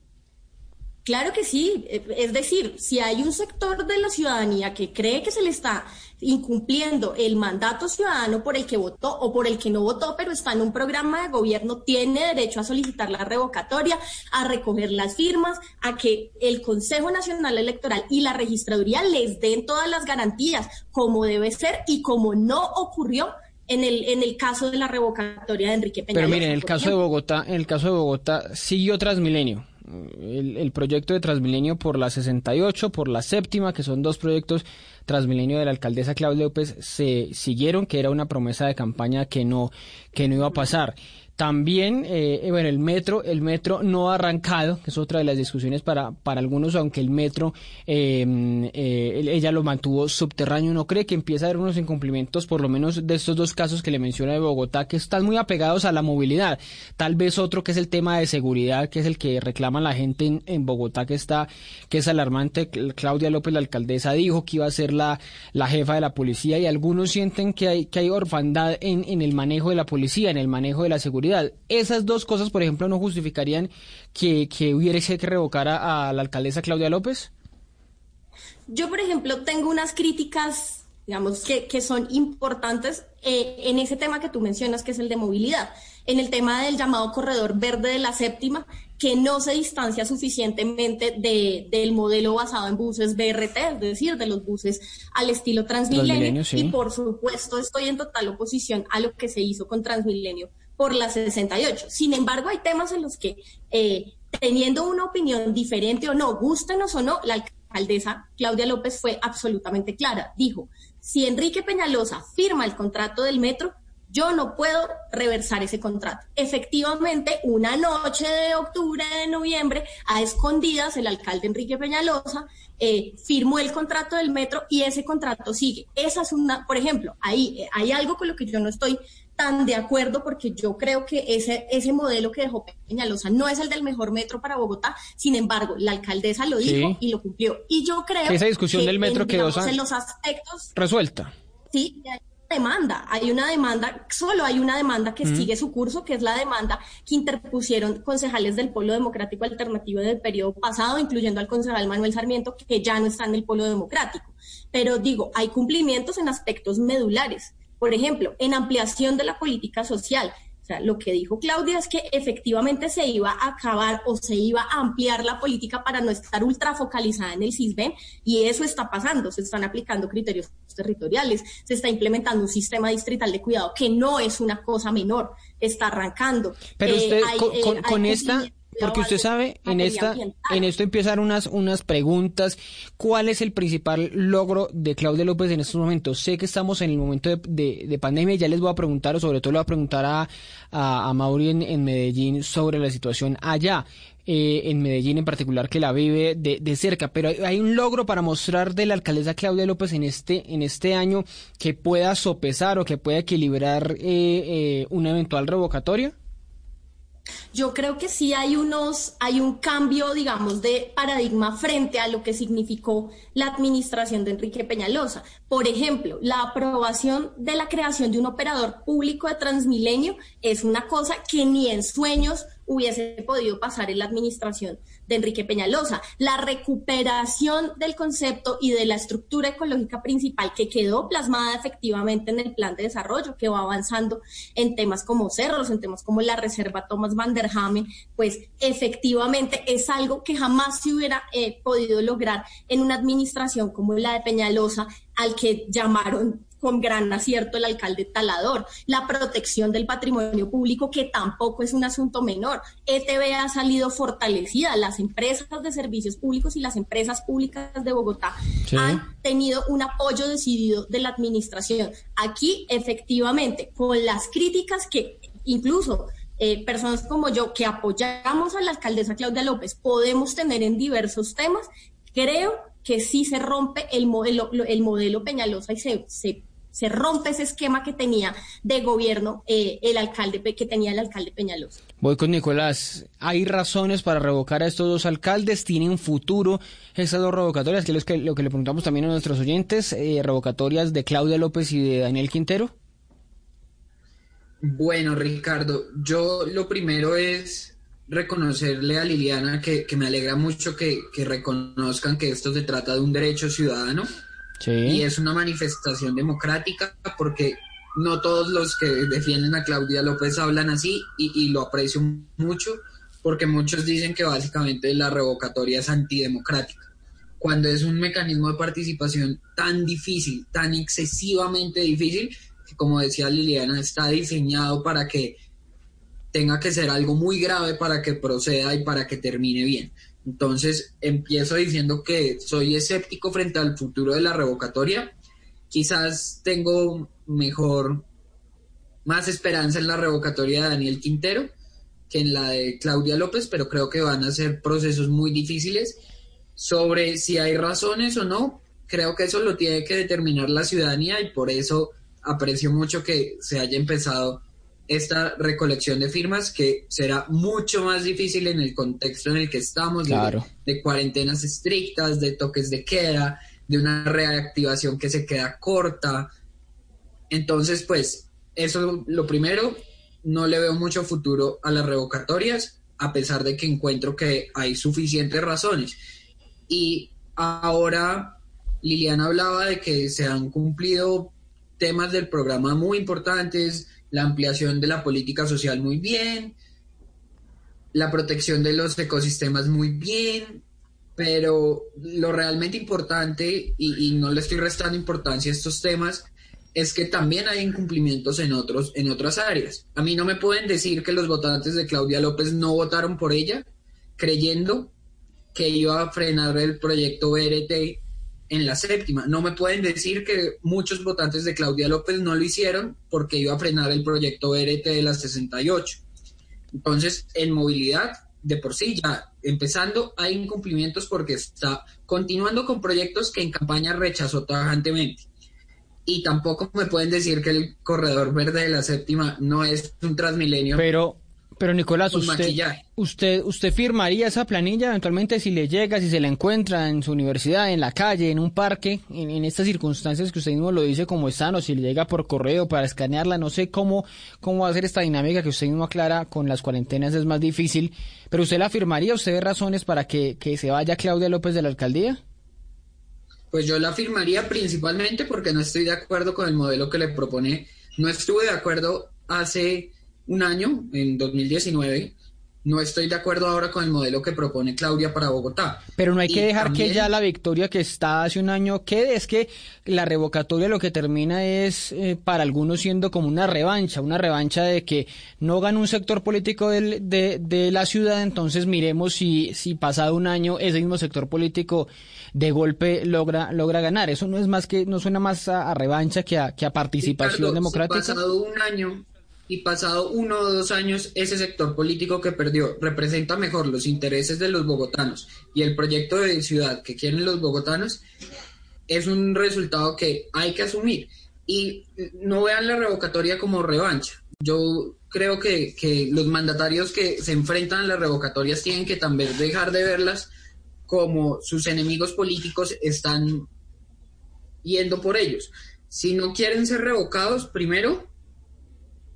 Claro que sí. Es decir, si hay un sector de la ciudadanía que cree que se le está incumpliendo el mandato ciudadano por el que votó o por el que no votó, pero está en un programa de gobierno, tiene derecho a solicitar la revocatoria, a recoger las firmas, a que el Consejo Nacional Electoral y la registraduría les den todas las garantías, como debe ser y como no ocurrió en el, en el caso de la revocatoria de Enrique Peña. Pero miren, en el caso de Bogotá, en el caso de Bogotá siguió Transmilenio el, proyecto de Transmilenio por la 68, por la séptima, que son dos proyectos Transmilenio de la alcaldesa Claudia López, se siguieron, que era una promesa de campaña que no, que no iba a pasar. También, eh, bueno, el metro, el metro no ha arrancado, que es otra de las discusiones para, para algunos, aunque el metro, em, eh, ella lo mantuvo subterráneo, ¿no cree que empieza a haber unos incumplimientos, por lo menos de estos dos casos que le menciona de Bogotá, que están muy apegados a la movilidad? Tal vez otro que es el tema de seguridad, que es el que reclama la gente en, en Bogotá, que está, que es alarmante. Claudia López, la alcaldesa, dijo que iba a ser la, la jefa de la policía y algunos sienten que hay, que hay orfandad en, en el manejo de la policía, en el manejo de la seguridad esas dos cosas, por ejemplo, no justificarían que, que hubiese que revocar a, la alcaldesa Claudia López. Yo, por ejemplo, tengo unas críticas, digamos, que, que son importantes eh, en ese tema que tú mencionas, que es el de movilidad. En el tema del llamado corredor verde de la séptima, que no se distancia suficientemente de, del modelo basado en buses BRT, es decir, de los buses al estilo Transmilenio. Y por supuesto, estoy en total oposición a lo que se hizo con Transmilenio por la 68. Sin embargo, hay temas en los que, eh, teniendo una opinión diferente o no, gustenos o no, la alcaldesa Claudia López fue absolutamente clara. Dijo, si Enrique Peñalosa firma el contrato del metro, yo no puedo reversar ese contrato. Efectivamente, una noche de octubre, de noviembre, a escondidas, el alcalde Enrique Peñalosa eh, firmó el contrato del metro y ese contrato sigue. Esa es una, por ejemplo, ahí eh, hay algo con lo que yo no estoy tan de acuerdo porque yo creo que ese, ese modelo que dejó Peñalosa no es el del mejor metro para Bogotá, sin embargo, la alcaldesa lo dijo y lo cumplió. Y yo creo que esa discusión del metro quedó en los aspectos resuelta. Sí, hay una demanda, hay una demanda, solo hay una demanda que sigue su curso, que es la demanda que interpusieron concejales del Polo Democrático Alternativo del periodo pasado, incluyendo al concejal Manuel Sarmiento, que ya no está en el Polo Democrático. Pero digo, hay cumplimientos en aspectos medulares Por ejemplo, en ampliación de la política social, o sea, lo que dijo Claudia es que efectivamente se iba a acabar o se iba a ampliar la política para no estar ultra focalizada en el CISBEN y eso está pasando. Se están aplicando criterios territoriales, se está implementando un sistema distrital de cuidado que no es una cosa menor, está arrancando. Pero usted, eh, con, eh, esta porque usted sabe, en esta, en esto empiezan unas, unas preguntas. ¿Cuál es el principal logro de Claudia López en estos momentos? Sé que estamos en el momento de, de, pandemia y ya les voy a preguntar, o sobre todo le voy a preguntar a, a, Mauri en, Medellín sobre la situación allá. Eh, en Medellín en particular que la vive de, de, cerca, pero hay un logro para mostrar de la alcaldesa Claudia López en este, en este año que pueda sopesar o que pueda equilibrar eh, eh, una eventual revocatoria. Yo creo que sí hay unos, hay un cambio, digamos, de paradigma frente a lo que significó la administración de Enrique Peñalosa. Por ejemplo, la aprobación de la creación de un operador público de Transmilenio es una cosa que ni en sueños hubiese podido pasar en la administración de Enrique Peñalosa. La recuperación del concepto y de la estructura ecológica principal que quedó plasmada efectivamente en el plan de desarrollo, que va avanzando en temas como cerros, en temas como la reserva Thomas van der Hamen, pues efectivamente es algo que jamás se hubiera eh, podido lograr en una administración como la de Peñalosa, al que llamaron con gran acierto el alcalde Talador, la protección del patrimonio público, que tampoco es un asunto menor. ETB ha salido fortalecida, las empresas de servicios públicos y las empresas públicas de Bogotá han tenido un apoyo decidido de la administración. Aquí, efectivamente, con las críticas que incluso eh, personas como yo que apoyamos a la alcaldesa Claudia López podemos tener en diversos temas, creo que sí se rompe el modelo, el modelo Peñalosa y se, se se rompe ese esquema que tenía de gobierno eh, el alcalde que tenía el alcalde Peñalosa. Voy con Nicolás. ¿Hay razones para revocar a estos dos alcaldes? ¿Tienen futuro esas dos revocatorias? Que es lo que le preguntamos también a nuestros oyentes, eh, revocatorias de Claudia López y de Daniel Quintero. Bueno, Ricardo, yo lo primero es reconocerle a Liliana que, me alegra mucho que, que reconozcan que esto se trata de un derecho ciudadano y es una manifestación democrática porque no todos los que defienden a Claudia López hablan así y, lo aprecio mucho porque muchos dicen que básicamente la revocatoria es antidemocrática. Cuando es un mecanismo de participación tan difícil, tan excesivamente difícil, que como decía Liliana, está diseñado para que tenga que ser algo muy grave para que proceda y para que termine bien. Entonces empiezo diciendo que soy escéptico frente al futuro de la revocatoria. Quizás tengo mejor, más esperanza en la revocatoria de Daniel Quintero que en la de Claudia López, pero creo que van a ser procesos muy difíciles. Sobre si hay razones o no, creo que eso lo tiene que determinar la ciudadanía y por eso aprecio mucho que se haya empezado esta recolección de firmas que será mucho más difícil en el contexto en el que estamos, de, cuarentenas estrictas, de toques de queda, de una reactivación que se queda corta. Entonces, pues, eso lo primero, no le veo mucho futuro a las revocatorias, a pesar de que encuentro que hay suficientes razones. Y ahora Liliana hablaba de que se han cumplido temas del programa muy importantes, la ampliación de la política social muy bien, la protección de los ecosistemas muy bien, pero lo realmente importante, y, no le estoy restando importancia a estos temas, es que también hay incumplimientos en, otros, en otras áreas. A mí no me pueden decir que los votantes de Claudia López no votaron por ella, creyendo que iba a frenar el proyecto BRT en la séptima. No me pueden decir que muchos votantes de Claudia López no lo hicieron porque iba a frenar el proyecto BRT de las 68. Entonces, en movilidad, de por sí ya empezando, hay incumplimientos porque está continuando con proyectos que en campaña rechazó tajantemente. Y tampoco me pueden decir que el corredor verde de la séptima no es un transmilenio. Pero pero Nicolás, usted, usted, usted firmaría esa planilla eventualmente si le llega, si se la encuentra en su universidad, en la calle, en un parque, en, estas circunstancias que usted mismo lo dice como están, o si le llega por correo para escanearla, no sé cómo, cómo va a ser esta dinámica que usted mismo aclara con las cuarentenas es más difícil, pero usted la firmaría, usted ve razones para que, que se vaya Claudia López de la alcaldía? Pues yo la firmaría principalmente porque no estoy de acuerdo con el modelo que le propone. No estuve de acuerdo hace un año, en 2019, no estoy de acuerdo ahora con el modelo que propone Claudia para Bogotá. Pero no hay que dejar que ya la victoria que está hace un año quede. Es que la revocatoria lo que termina es eh, para algunos siendo como una revancha, una revancha de que no gana un sector político de, de, la ciudad, entonces miremos si, si pasado un año ese mismo sector político de golpe logra, logra ganar. Eso no es más que, no suena más a, revancha que a, que a participación democrática. pasado un año y pasado uno o dos años ese sector político que perdió representa mejor los intereses de los bogotanos y el proyecto de ciudad que quieren los bogotanos, es un resultado que hay que asumir. Y no vean la revocatoria como revancha. Yo creo que, que los mandatarios que se enfrentan a las revocatorias tienen que también dejar de verlas como sus enemigos políticos están yendo por ellos. Si no quieren ser revocados, primero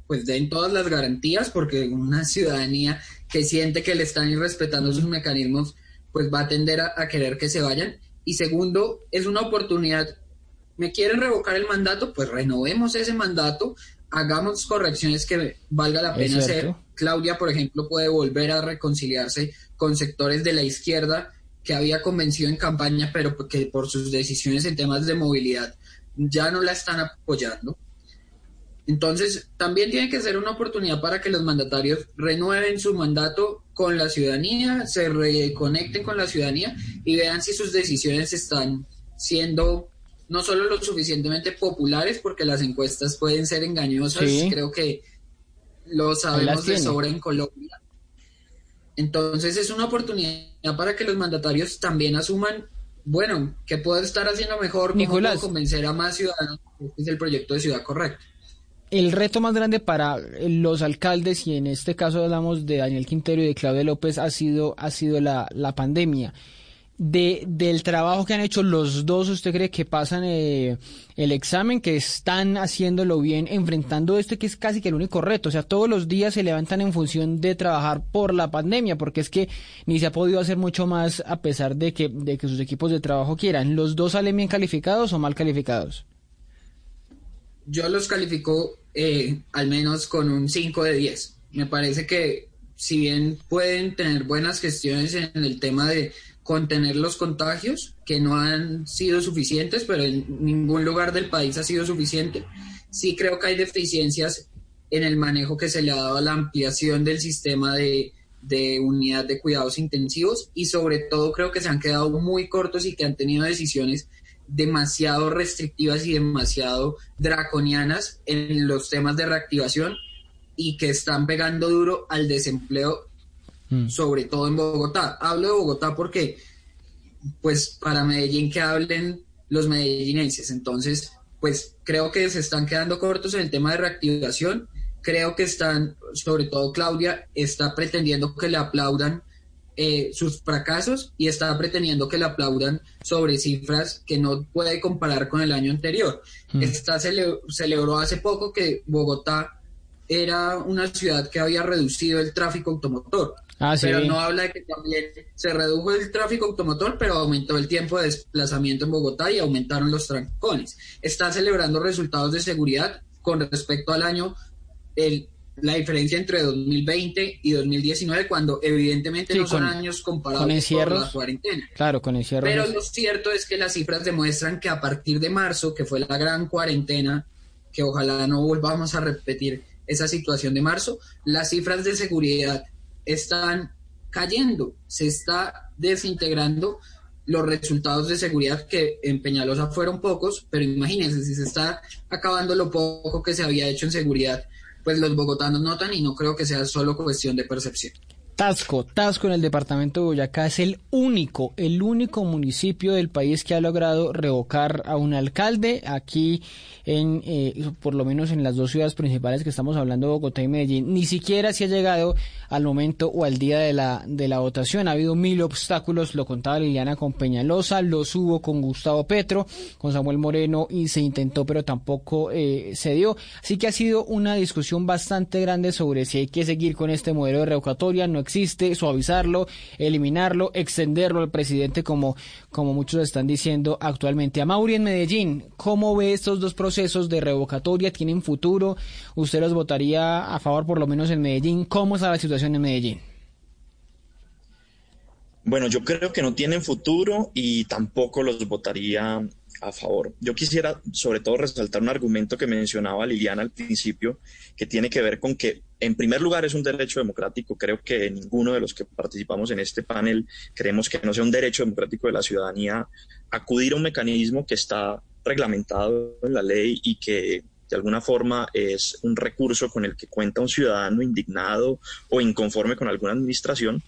pues den todas las garantías, porque una ciudadanía que siente que le están irrespetando sus mecanismos, pues va a tender a, querer que se vayan. Y segundo, es una oportunidad. ¿Me quieren revocar el mandato? Pues renovemos ese mandato, hagamos correcciones que valga la pena hacer. Claudia, por ejemplo, puede volver a reconciliarse con sectores de la izquierda que había convencido en campaña, pero que por sus decisiones en temas de movilidad ya no la están apoyando. Entonces, también tiene que ser una oportunidad para que los mandatarios renueven su mandato con la ciudadanía, se reconecten con la ciudadanía y vean si sus decisiones están siendo no solo lo suficientemente populares, porque las encuestas pueden ser engañosas, creo que lo sabemos de sobra en Colombia. Entonces es una oportunidad para que los mandatarios también asuman, bueno, ¿qué puedo estar haciendo mejor? ¿Cómo puedo convencer a más ciudadanos? Este es el proyecto de ciudad correcto el reto más grande para los alcaldes, y en este caso hablamos de Daniel Quintero y de Claudia López, ha sido, ha sido la, la pandemia. De, del trabajo que han hecho los dos, ¿usted cree que pasan eh, el examen, que están haciéndolo bien, enfrentando este que es casi que el único reto? O sea, todos los días se levantan en función de trabajar por la pandemia, porque es que ni se ha podido hacer mucho más a pesar de que, de que sus equipos de trabajo quieran. ¿Los dos salen bien calificados o mal calificados? Yo los califico eh, al menos con un 5 de 10. Me parece que si bien pueden tener buenas gestiones en el tema de contener los contagios, que no han sido suficientes, pero en ningún lugar del país ha sido suficiente, sí creo que hay deficiencias en el manejo que se le ha dado a la ampliación del sistema de, de unidad de cuidados intensivos y sobre todo creo que se han quedado muy cortos y que han tenido decisiones demasiado restrictivas y demasiado draconianas en los temas de reactivación y que están pegando duro al desempleo, mm. sobre todo en Bogotá. Hablo de Bogotá porque, pues, para Medellín que hablen los medellinenses. Entonces, pues, creo que se están quedando cortos en el tema de reactivación. Creo que están, sobre todo Claudia, está pretendiendo que le aplaudan eh, sus fracasos y está pretendiendo que le aplaudan sobre cifras que no puede comparar con el año anterior. Hmm. Esta celebró hace poco que Bogotá era una ciudad que había reducido el tráfico automotor. Ah, pero no habla de que también se redujo el tráfico automotor, pero aumentó el tiempo de desplazamiento en Bogotá y aumentaron los trancones. Está celebrando resultados de seguridad con respecto al año el la diferencia entre 2020 y 2019 cuando evidentemente no son años comparados con la cuarentena. Claro, con Pero lo cierto es que las cifras demuestran que a partir de marzo, que fue la gran cuarentena, que ojalá no volvamos a repetir esa situación de marzo, las cifras de seguridad están cayendo, se está desintegrando los resultados de seguridad que en Peñalosa fueron pocos, pero imagínense si se está acabando lo poco que se había hecho en seguridad pues los bogotanos notan y no creo que sea solo cuestión de percepción. Tasco, Tasco en el departamento de Boyacá es el único, el único municipio del país que ha logrado revocar a un alcalde. Aquí, en, eh, por lo menos en las dos ciudades principales que estamos hablando, Bogotá y Medellín, ni siquiera se ha llegado al momento o al día de la, de la votación. Ha habido mil obstáculos, lo contaba Liliana con Peñalosa, los hubo con Gustavo Petro, con Samuel Moreno y se intentó, pero tampoco eh, se dio. Así que ha sido una discusión bastante grande sobre si hay que seguir con este modelo de revocatoria. No existe, suavizarlo, eliminarlo, extenderlo al presidente como, como muchos están diciendo actualmente. A Mauri en Medellín, ¿cómo ve estos dos procesos de revocatoria? ¿Tienen futuro? ¿Usted los votaría a favor por lo menos en Medellín? ¿Cómo está la situación en Medellín? Bueno, yo creo que no tienen futuro y tampoco los votaría a favor. Yo quisiera sobre todo resaltar un argumento que mencionaba Liliana al principio, que tiene que ver con que, en primer lugar, es un derecho democrático. Creo que ninguno de los que participamos en este panel creemos que no sea un derecho democrático de la ciudadanía acudir a un mecanismo que está reglamentado en la ley y que de alguna forma es un recurso con el que cuenta un ciudadano indignado o inconforme con alguna administración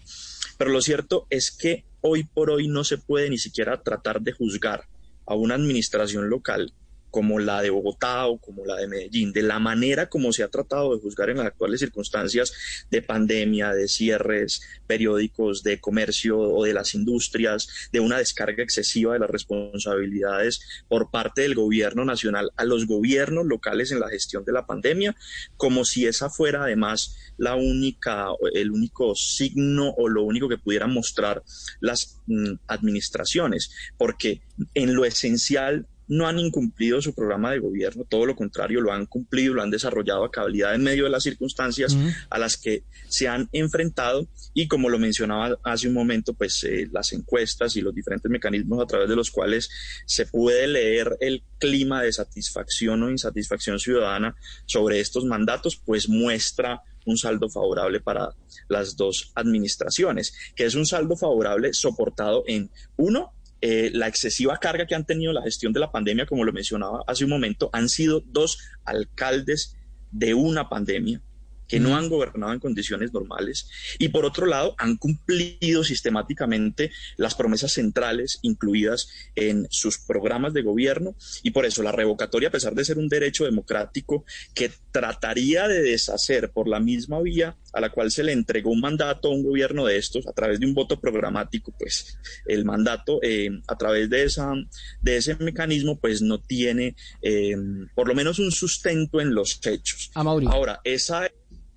pero lo cierto es que hoy por hoy no se puede ni siquiera tratar de juzgar a una administración local como la de Bogotá o como la de Medellín, de la manera como se ha tratado de juzgar en las actuales circunstancias de pandemia, de cierres periódicos, de comercio o de las industrias, de una descarga excesiva de las responsabilidades por parte del gobierno nacional a los gobiernos locales en la gestión de la pandemia, como si esa fuera además la única, el único signo o lo único que pudieran mostrar las mm, administraciones, porque en lo esencial no han incumplido su programa de gobierno, todo lo contrario, lo han cumplido, lo han desarrollado a cabalidad en medio de las circunstancias a las que se han enfrentado. Y como lo mencionaba hace un momento, pues eh, las encuestas y los diferentes mecanismos a través de los cuales se puede leer el clima de satisfacción o insatisfacción ciudadana sobre estos mandatos, pues muestra un saldo favorable para las dos administraciones, que es un saldo favorable soportado en, uno, eh, la excesiva carga que han tenido la gestión de la pandemia, como lo mencionaba hace un momento, han sido dos alcaldes de una pandemia que no han gobernado en condiciones normales y por otro lado han cumplido sistemáticamente las promesas centrales incluidas en sus programas de gobierno y por eso la revocatoria, a pesar de ser un derecho democrático que trataría de deshacer por la misma vía a la cual se le entregó un mandato a un gobierno de estos a través de un voto programático, pues el mandato eh, a través de, esa, de ese mecanismo pues no tiene eh, por lo menos un sustento en los hechos. Ahora, esa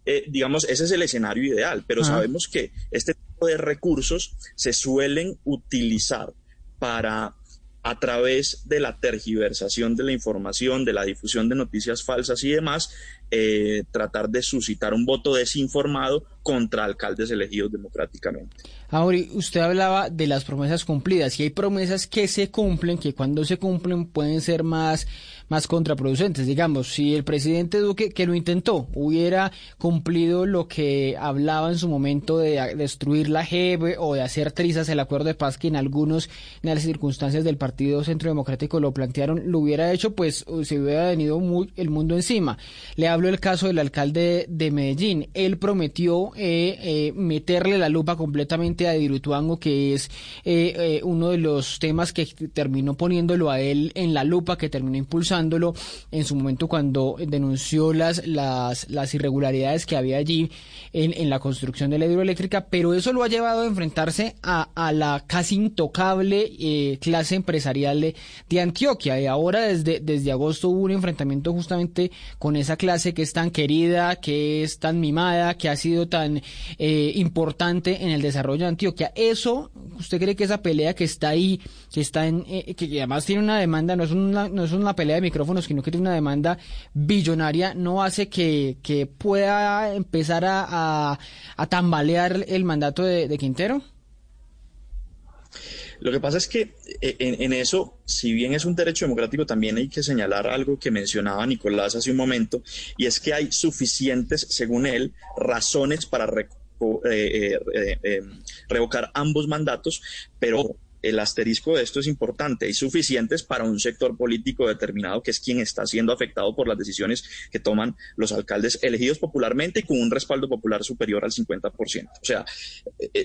eh, digamos, ese es el escenario ideal, pero sabemos que este tipo de recursos se suelen utilizar para a través de la tergiversación de la información, de la difusión de noticias falsas y demás, eh, tratar de suscitar un voto desinformado contra alcaldes elegidos democráticamente. Ahora, usted hablaba de las promesas cumplidas y hay promesas que se cumplen, que cuando se cumplen pueden ser más, más contraproducentes. Digamos, si el presidente Duque, que lo intentó, hubiera cumplido lo que hablaba en su momento de destruir la JEP o de hacer trizas el acuerdo de paz que en algunos, en las circunstancias del Partido Centro Democrático lo plantearon, lo hubiera hecho, pues se hubiera venido muy, el mundo encima. Le hablo del caso del alcalde de Medellín. Él prometió eh, eh, meterle la lupa completamente a Dirutuango, que es eh, eh, uno de los temas que terminó poniéndolo a él en la lupa, que terminó en su momento cuando denunció las, las, las irregularidades que había allí en, en la construcción de la hidroeléctrica, pero eso lo ha llevado a enfrentarse a, a la casi intocable eh, clase empresarial de, de, Antioquia. Y ahora desde, desde agosto hubo un enfrentamiento justamente con esa clase que es tan querida, que es tan mimada, que ha sido tan importante en el desarrollo Antioquia. Eso, ¿usted cree que esa pelea que está ahí, que está en, eh, que además tiene una demanda, no es una, no es una pelea de micrófonos, sino que tiene una demanda billonaria, no hace que, que pueda empezar a, a, tambalear el mandato de, Quintero? Lo que pasa es que eh, en, en, eso, si bien es un derecho democrático, también hay que señalar algo que mencionaba Nicolás hace un momento, y es que hay suficientes, según él, razones para eh, eh, eh, revocar ambos mandatos, pero el asterisco de esto es importante, hay suficientes para un sector político determinado que es quien está siendo afectado por las decisiones que toman los alcaldes elegidos popularmente y con un respaldo popular superior al 50%. O sea,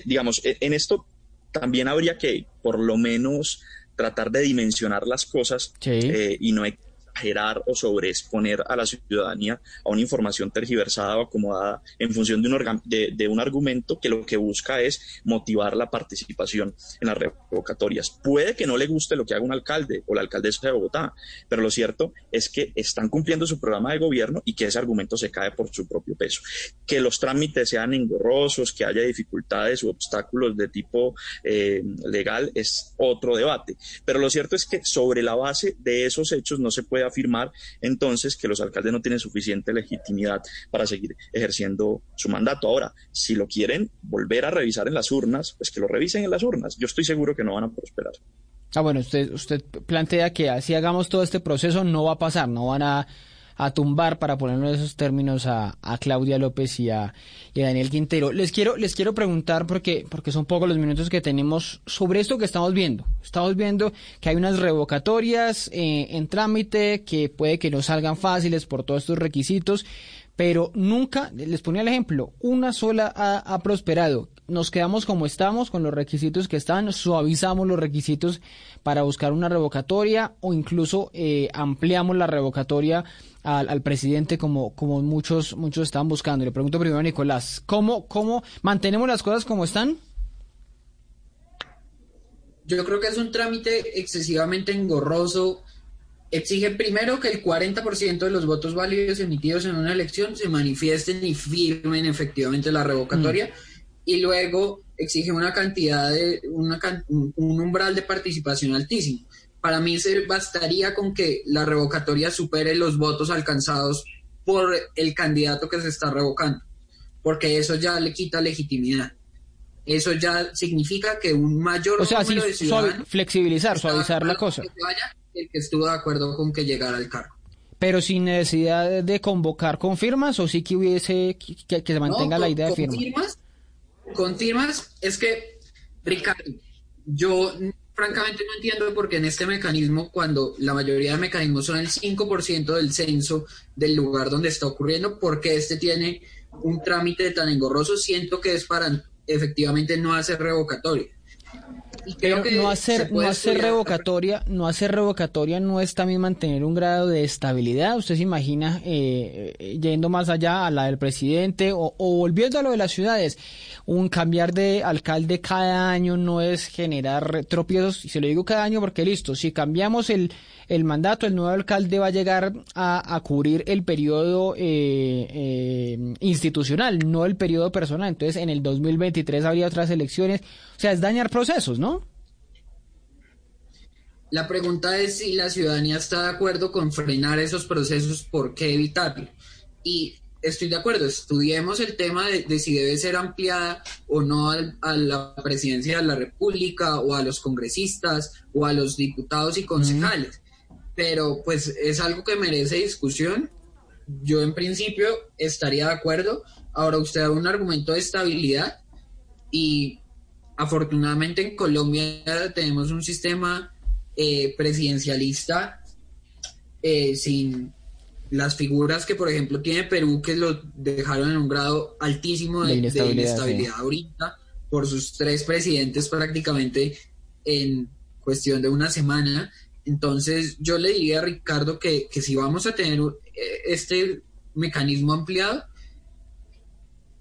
digamos, en esto también habría que por lo menos tratar de dimensionar las cosas y no exagerar o sobreexponer a la ciudadanía a una información tergiversada o acomodada en función de un, de, un argumento que lo que busca es motivar la participación en las revocatorias. Puede que no le guste lo que haga un alcalde o la alcaldesa de Bogotá, pero lo cierto es que están cumpliendo su programa de gobierno y que ese argumento se cae por su propio peso. Que los trámites sean engorrosos, que haya dificultades u obstáculos de tipo eh, legal es otro debate. Pero lo cierto es que sobre la base de esos hechos no se puede afirmar entonces que los alcaldes no tienen suficiente legitimidad para seguir ejerciendo su mandato. Ahora, si lo quieren volver a revisar en las urnas, pues que lo revisen en las urnas. Yo estoy seguro que no van a prosperar. Ah, bueno, usted, usted plantea que así hagamos todo este proceso no va a pasar, no van a a tumbar, para ponerlo en esos términos, a, Claudia López y a, Daniel Quintero. Les quiero, les quiero preguntar, porque, porque son pocos los minutos que tenemos, sobre esto que estamos viendo. Estamos viendo que hay unas revocatorias eh, en trámite que puede que no salgan fáciles por todos estos requisitos, pero nunca, les ponía el ejemplo, una sola ha, prosperado. Nos quedamos como estamos con los requisitos que están, suavizamos los requisitos para buscar una revocatoria o incluso eh, ampliamos la revocatoria al, presidente como, como muchos, muchos están buscando. Le pregunto primero a Nicolás, ¿cómo, ¿cómo mantenemos las cosas como están? Yo creo que es un trámite excesivamente engorroso. Exige primero que el 40% de los votos válidos emitidos en una elección se manifiesten y firmen efectivamente la revocatoria. Mm. Y luego exige una cantidad de, una, un umbral de participación altísimo para mí se bastaría con que la revocatoria supere los votos alcanzados por el candidato que se está revocando, porque eso ya le quita legitimidad. Eso ya significa que un mayor o sea, número de ciudadanos flexibilizar, suavizar la cosa. Que vaya el que estuvo de acuerdo con que llegara al cargo. Pero sin necesidad de convocar con firmas o sí que hubiese que, se mantenga la idea de firma. Firmas, con firmas es que Ricardo, yo francamente no entiendo por qué en este mecanismo, cuando la mayoría de mecanismos son el 5% del censo del lugar donde está ocurriendo, porque este tiene un trámite tan engorroso, siento que es para efectivamente no hacer revocatoria. No hacer, no hacer revocatoria, no hacer revocatoria no es también mantener un grado de estabilidad. Usted se imagina eh, eh, yendo más allá a la del presidente o, volviendo a lo de las ciudades. Un cambiar de alcalde cada año no es generar tropiezos. Y se lo digo cada año porque listo, si cambiamos el, el mandato, el nuevo alcalde va a llegar a, cubrir el periodo eh, institucional, no el periodo personal. Entonces en el 2023 habría otras elecciones. O sea, es dañar procesos, ¿no? La pregunta es si la ciudadanía está de acuerdo con frenar esos procesos, ¿por qué evitarlo? Y estoy de acuerdo, estudiemos el tema de, si debe ser ampliada o no a, la presidencia de la República o a los congresistas o a los diputados y concejales. Pero pues es algo que merece discusión. Yo en principio estaría de acuerdo. Ahora usted da un argumento de estabilidad y afortunadamente en Colombia tenemos un sistema eh, presidencialista eh, sin las figuras que, por ejemplo, tiene Perú, que lo dejaron en un grado altísimo de, inestabilidad, ahorita, por sus tres presidentes prácticamente en cuestión de una semana. Entonces, yo le diría a Ricardo que, que si vamos a tener eh, este mecanismo ampliado,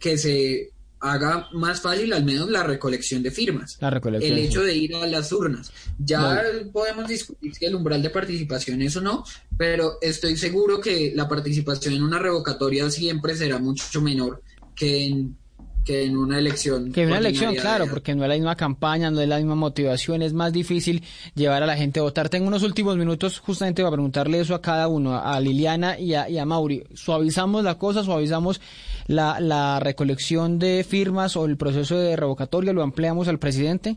que se haga más fácil al menos la recolección de firmas. el hecho de ir a las urnas. Ya podemos discutir si el umbral de participación es o no, pero estoy seguro que la participación en una revocatoria siempre será mucho menor que en que en una elección. Que en una elección, claro, porque no es la misma campaña, no es la misma motivación, es más difícil llevar a la gente a votar. Tengo unos últimos minutos justamente para preguntarle eso a cada uno, a Liliana y a, y a Mauri. ¿Suavizamos la cosa, suavizamos la, la recolección de firmas o el proceso de revocatoria, lo ampliamos al presidente?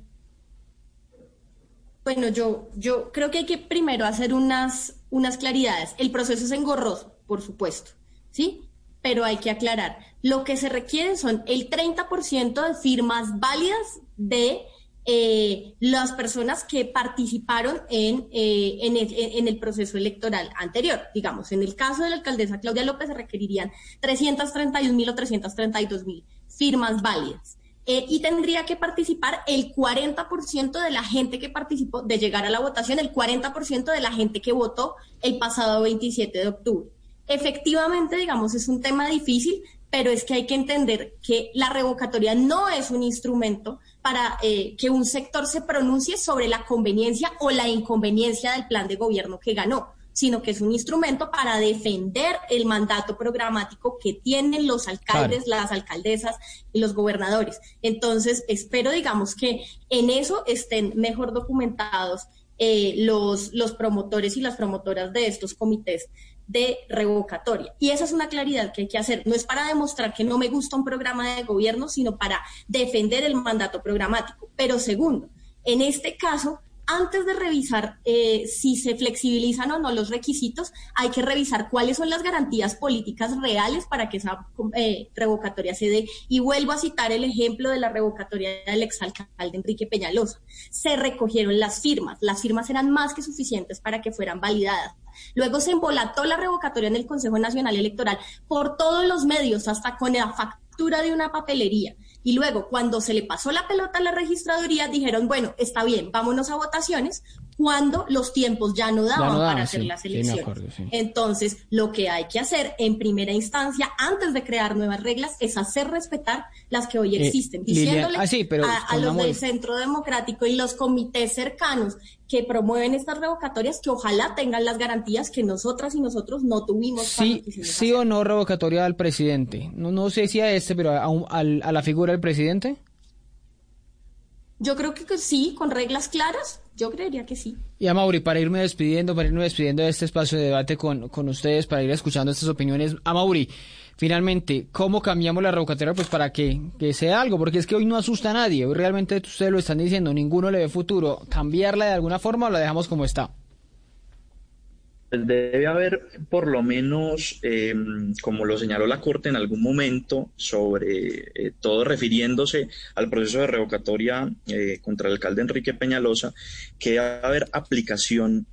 Bueno, yo, yo creo que hay que primero hacer unas, unas claridades. El proceso es engorroso, por supuesto, ¿sí? Pero hay que aclarar lo que se requiere son el 30% de firmas válidas de eh, las personas que participaron en, eh, en, el, proceso electoral anterior. Digamos, en el caso de la alcaldesa Claudia López se requerirían 331 mil o 332 mil firmas válidas. eh, y tendría que participar el 40% de la gente que participó, de llegar a la votación, el 40% de la gente que votó el pasado 27 de octubre. Efectivamente, digamos, es un tema difícil, pero es que hay que entender que la revocatoria no es un instrumento para eh, que un sector se pronuncie sobre la conveniencia o la inconveniencia del plan de gobierno que ganó sino que es un instrumento para defender el mandato programático que tienen los alcaldes, las alcaldesas y los gobernadores. Entonces, espero, digamos, que en eso estén mejor documentados eh, los, los promotores y las promotoras de estos comités de revocatoria. Y esa es una claridad que hay que hacer. No es para demostrar que no me gusta un programa de gobierno, sino para defender el mandato programático. Pero segundo, en este caso, antes de revisar eh, si se flexibilizan o no los requisitos, hay que revisar cuáles son las garantías políticas reales para que esa eh, revocatoria se dé. Y vuelvo a citar el ejemplo de la revocatoria del exalcalde Enrique Peñalosa. Se recogieron las firmas, las firmas eran más que suficientes para que fueran validadas. Luego se embolató la revocatoria en el Consejo Nacional Electoral por todos los medios, hasta con la factura de una papelería. Y luego, cuando se le pasó la pelota a la registraduría, dijeron, bueno, está bien, vámonos a votaciones, cuando los tiempos ya no daban para hacer las elecciones. Entonces, lo que hay que hacer en primera instancia, antes de crear nuevas reglas, es hacer respetar las que hoy eh, existen, diciéndole ah, a, los del Centro Democrático y los comités cercanos que promueven estas revocatorias, que ojalá tengan las garantías que nosotras y nosotros no tuvimos. Sí, sí o no revocatoria al presidente. No, no sé si a este, pero a, a la figura del presidente. Yo creo que sí, con reglas claras, yo creería que sí. Y a Mauri, para irme despidiendo, para irme despidiendo de este espacio de debate con, con ustedes, para ir escuchando estas opiniones, a Mauri, finalmente, ¿cómo cambiamos la revocatoria pues para que, que sea algo? Porque es que hoy no asusta a nadie, hoy realmente ustedes lo están diciendo, ninguno le ve futuro. ¿Cambiarla de alguna forma o la dejamos como está? Pues debe haber por lo menos, eh, como lo señaló la Corte en algún momento, sobre eh, todo refiriéndose al proceso de revocatoria eh, contra el alcalde Enrique Peñalosa, que debe haber aplicación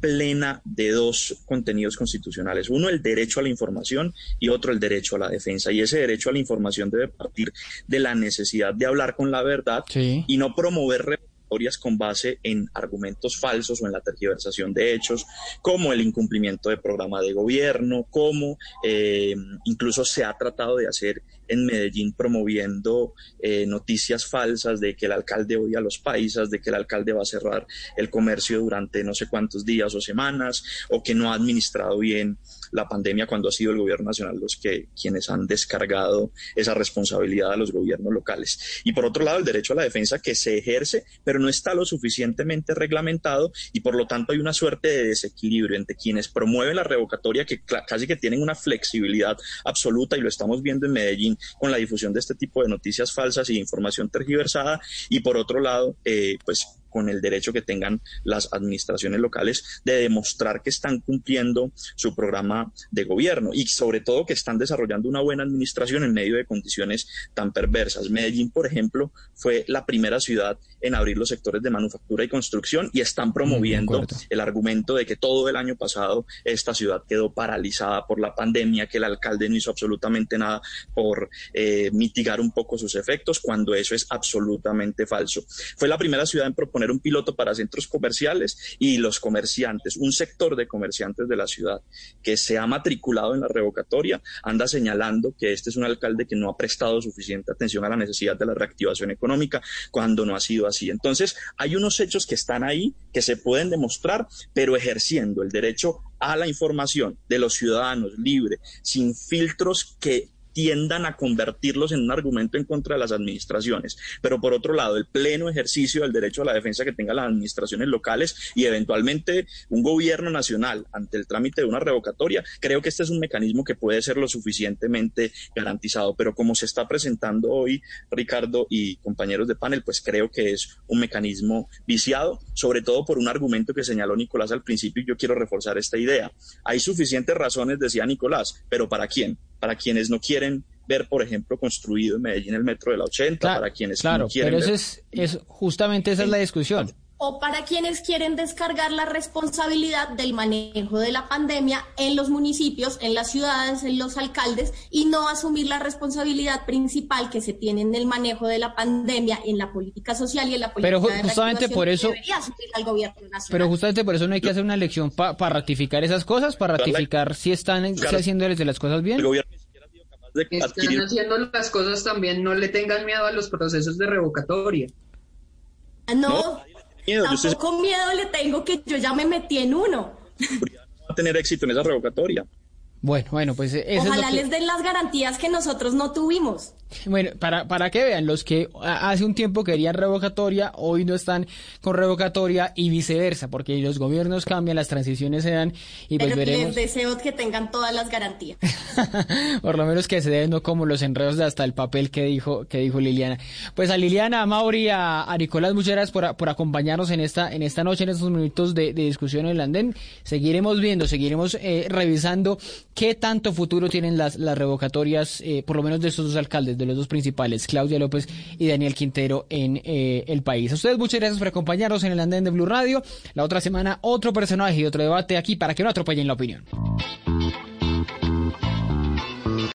plena de dos contenidos constitucionales. Uno, el derecho a la información y otro, el derecho a la defensa. Y ese derecho a la información debe partir de la necesidad de hablar con la verdad y no promover con base en argumentos falsos o en la tergiversación de hechos, como el incumplimiento de programa de gobierno, como eh, incluso se ha tratado de hacer en Medellín promoviendo eh, noticias falsas de que el alcalde odia a los paisas, de que el alcalde va a cerrar el comercio durante no sé cuántos días o semanas, o que no ha administrado bien la pandemia cuando ha sido el gobierno nacional los que quienes han descargado esa responsabilidad a los gobiernos locales. Y por otro lado, el derecho a la defensa que se ejerce, pero no está lo suficientemente reglamentado y por lo tanto hay una suerte de desequilibrio entre quienes promueven la revocatoria que casi que tienen una flexibilidad absoluta y lo estamos viendo en Medellín con la difusión de este tipo de noticias falsas y información tergiversada y por otro lado, eh, pues con el derecho que tengan las administraciones locales de demostrar que están cumpliendo su programa de gobierno y sobre todo que están desarrollando una buena administración en medio de condiciones tan perversas. Medellín, por ejemplo, fue la primera ciudad en abrir los sectores de manufactura y construcción y están promoviendo el argumento de que todo el año pasado esta ciudad quedó paralizada por la pandemia, que el alcalde no hizo absolutamente nada por eh, mitigar un poco sus efectos, cuando eso es absolutamente falso. Fue la primera ciudad en proponer un piloto para centros comerciales y los comerciantes, un sector de comerciantes de la ciudad que se ha matriculado en la revocatoria, anda señalando que este es un alcalde que no ha prestado suficiente atención a la necesidad de la reactivación económica cuando no ha sido así. Entonces, hay unos hechos que están ahí, que se pueden demostrar, pero ejerciendo el derecho a la información de los ciudadanos libre, sin filtros que tiendan a convertirlos en un argumento en contra de las administraciones. Pero por otro lado, el pleno ejercicio del derecho a la defensa que tengan las administraciones locales y eventualmente un gobierno nacional ante el trámite de una revocatoria, creo que este es un mecanismo que puede ser lo suficientemente garantizado. Pero como se está presentando hoy, Ricardo y compañeros de panel, pues creo que es un mecanismo viciado, sobre todo por un argumento que señaló Nicolás al principio y yo quiero reforzar esta idea. Hay suficientes razones, decía Nicolás, pero ¿para quién? Para quienes no quieren ver, por ejemplo, construido en Medellín el metro de la 80, para quienes claro, no quieren pero eso es, es, justamente esa es la discusión. O para quienes quieren descargar la responsabilidad del manejo de la pandemia en los municipios, en las ciudades, en los alcaldes y no asumir la responsabilidad principal que se tiene en el manejo de la pandemia, en la política social y en la política Pero justamente por eso al gobierno nacional. Pero justamente por eso no hay que hacer una elección para ratificar esas cosas, para ratificar si están haciendo las cosas bien. El gobierno están haciendo las cosas también, no le tengan miedo a los procesos de revocatoria. Ah, no, miedo. Tampoco miedo le tengo que yo ya me metí en uno. Va a tener éxito en esa revocatoria. Bueno, bueno, pues eso Ojalá les den las garantías que nosotros no tuvimos. Bueno, para, para que vean, los que hace un tiempo querían revocatoria, hoy no están con revocatoria y viceversa, porque los gobiernos cambian, las transiciones se dan y pues veremos. Les deseo que tengan todas las garantías. *laughs* Por lo menos que se den, no como los enredos de hasta el papel que dijo, que dijo Liliana. Pues a Liliana, a Mauri, a, Nicolás, muchas gracias por, por, acompañarnos en esta, en esta noche, en estos minutos de, discusión en el andén. Seguiremos viendo, seguiremos eh, revisando qué tanto futuro tienen las, las revocatorias, eh, por lo menos de estos dos alcaldes de los dos principales, Claudia López y Daniel Quintero, en eh, el país. A ustedes muchas gracias por acompañarnos en el andén de Blue Radio. La otra semana otro personaje y otro debate aquí para que no atropellen la opinión.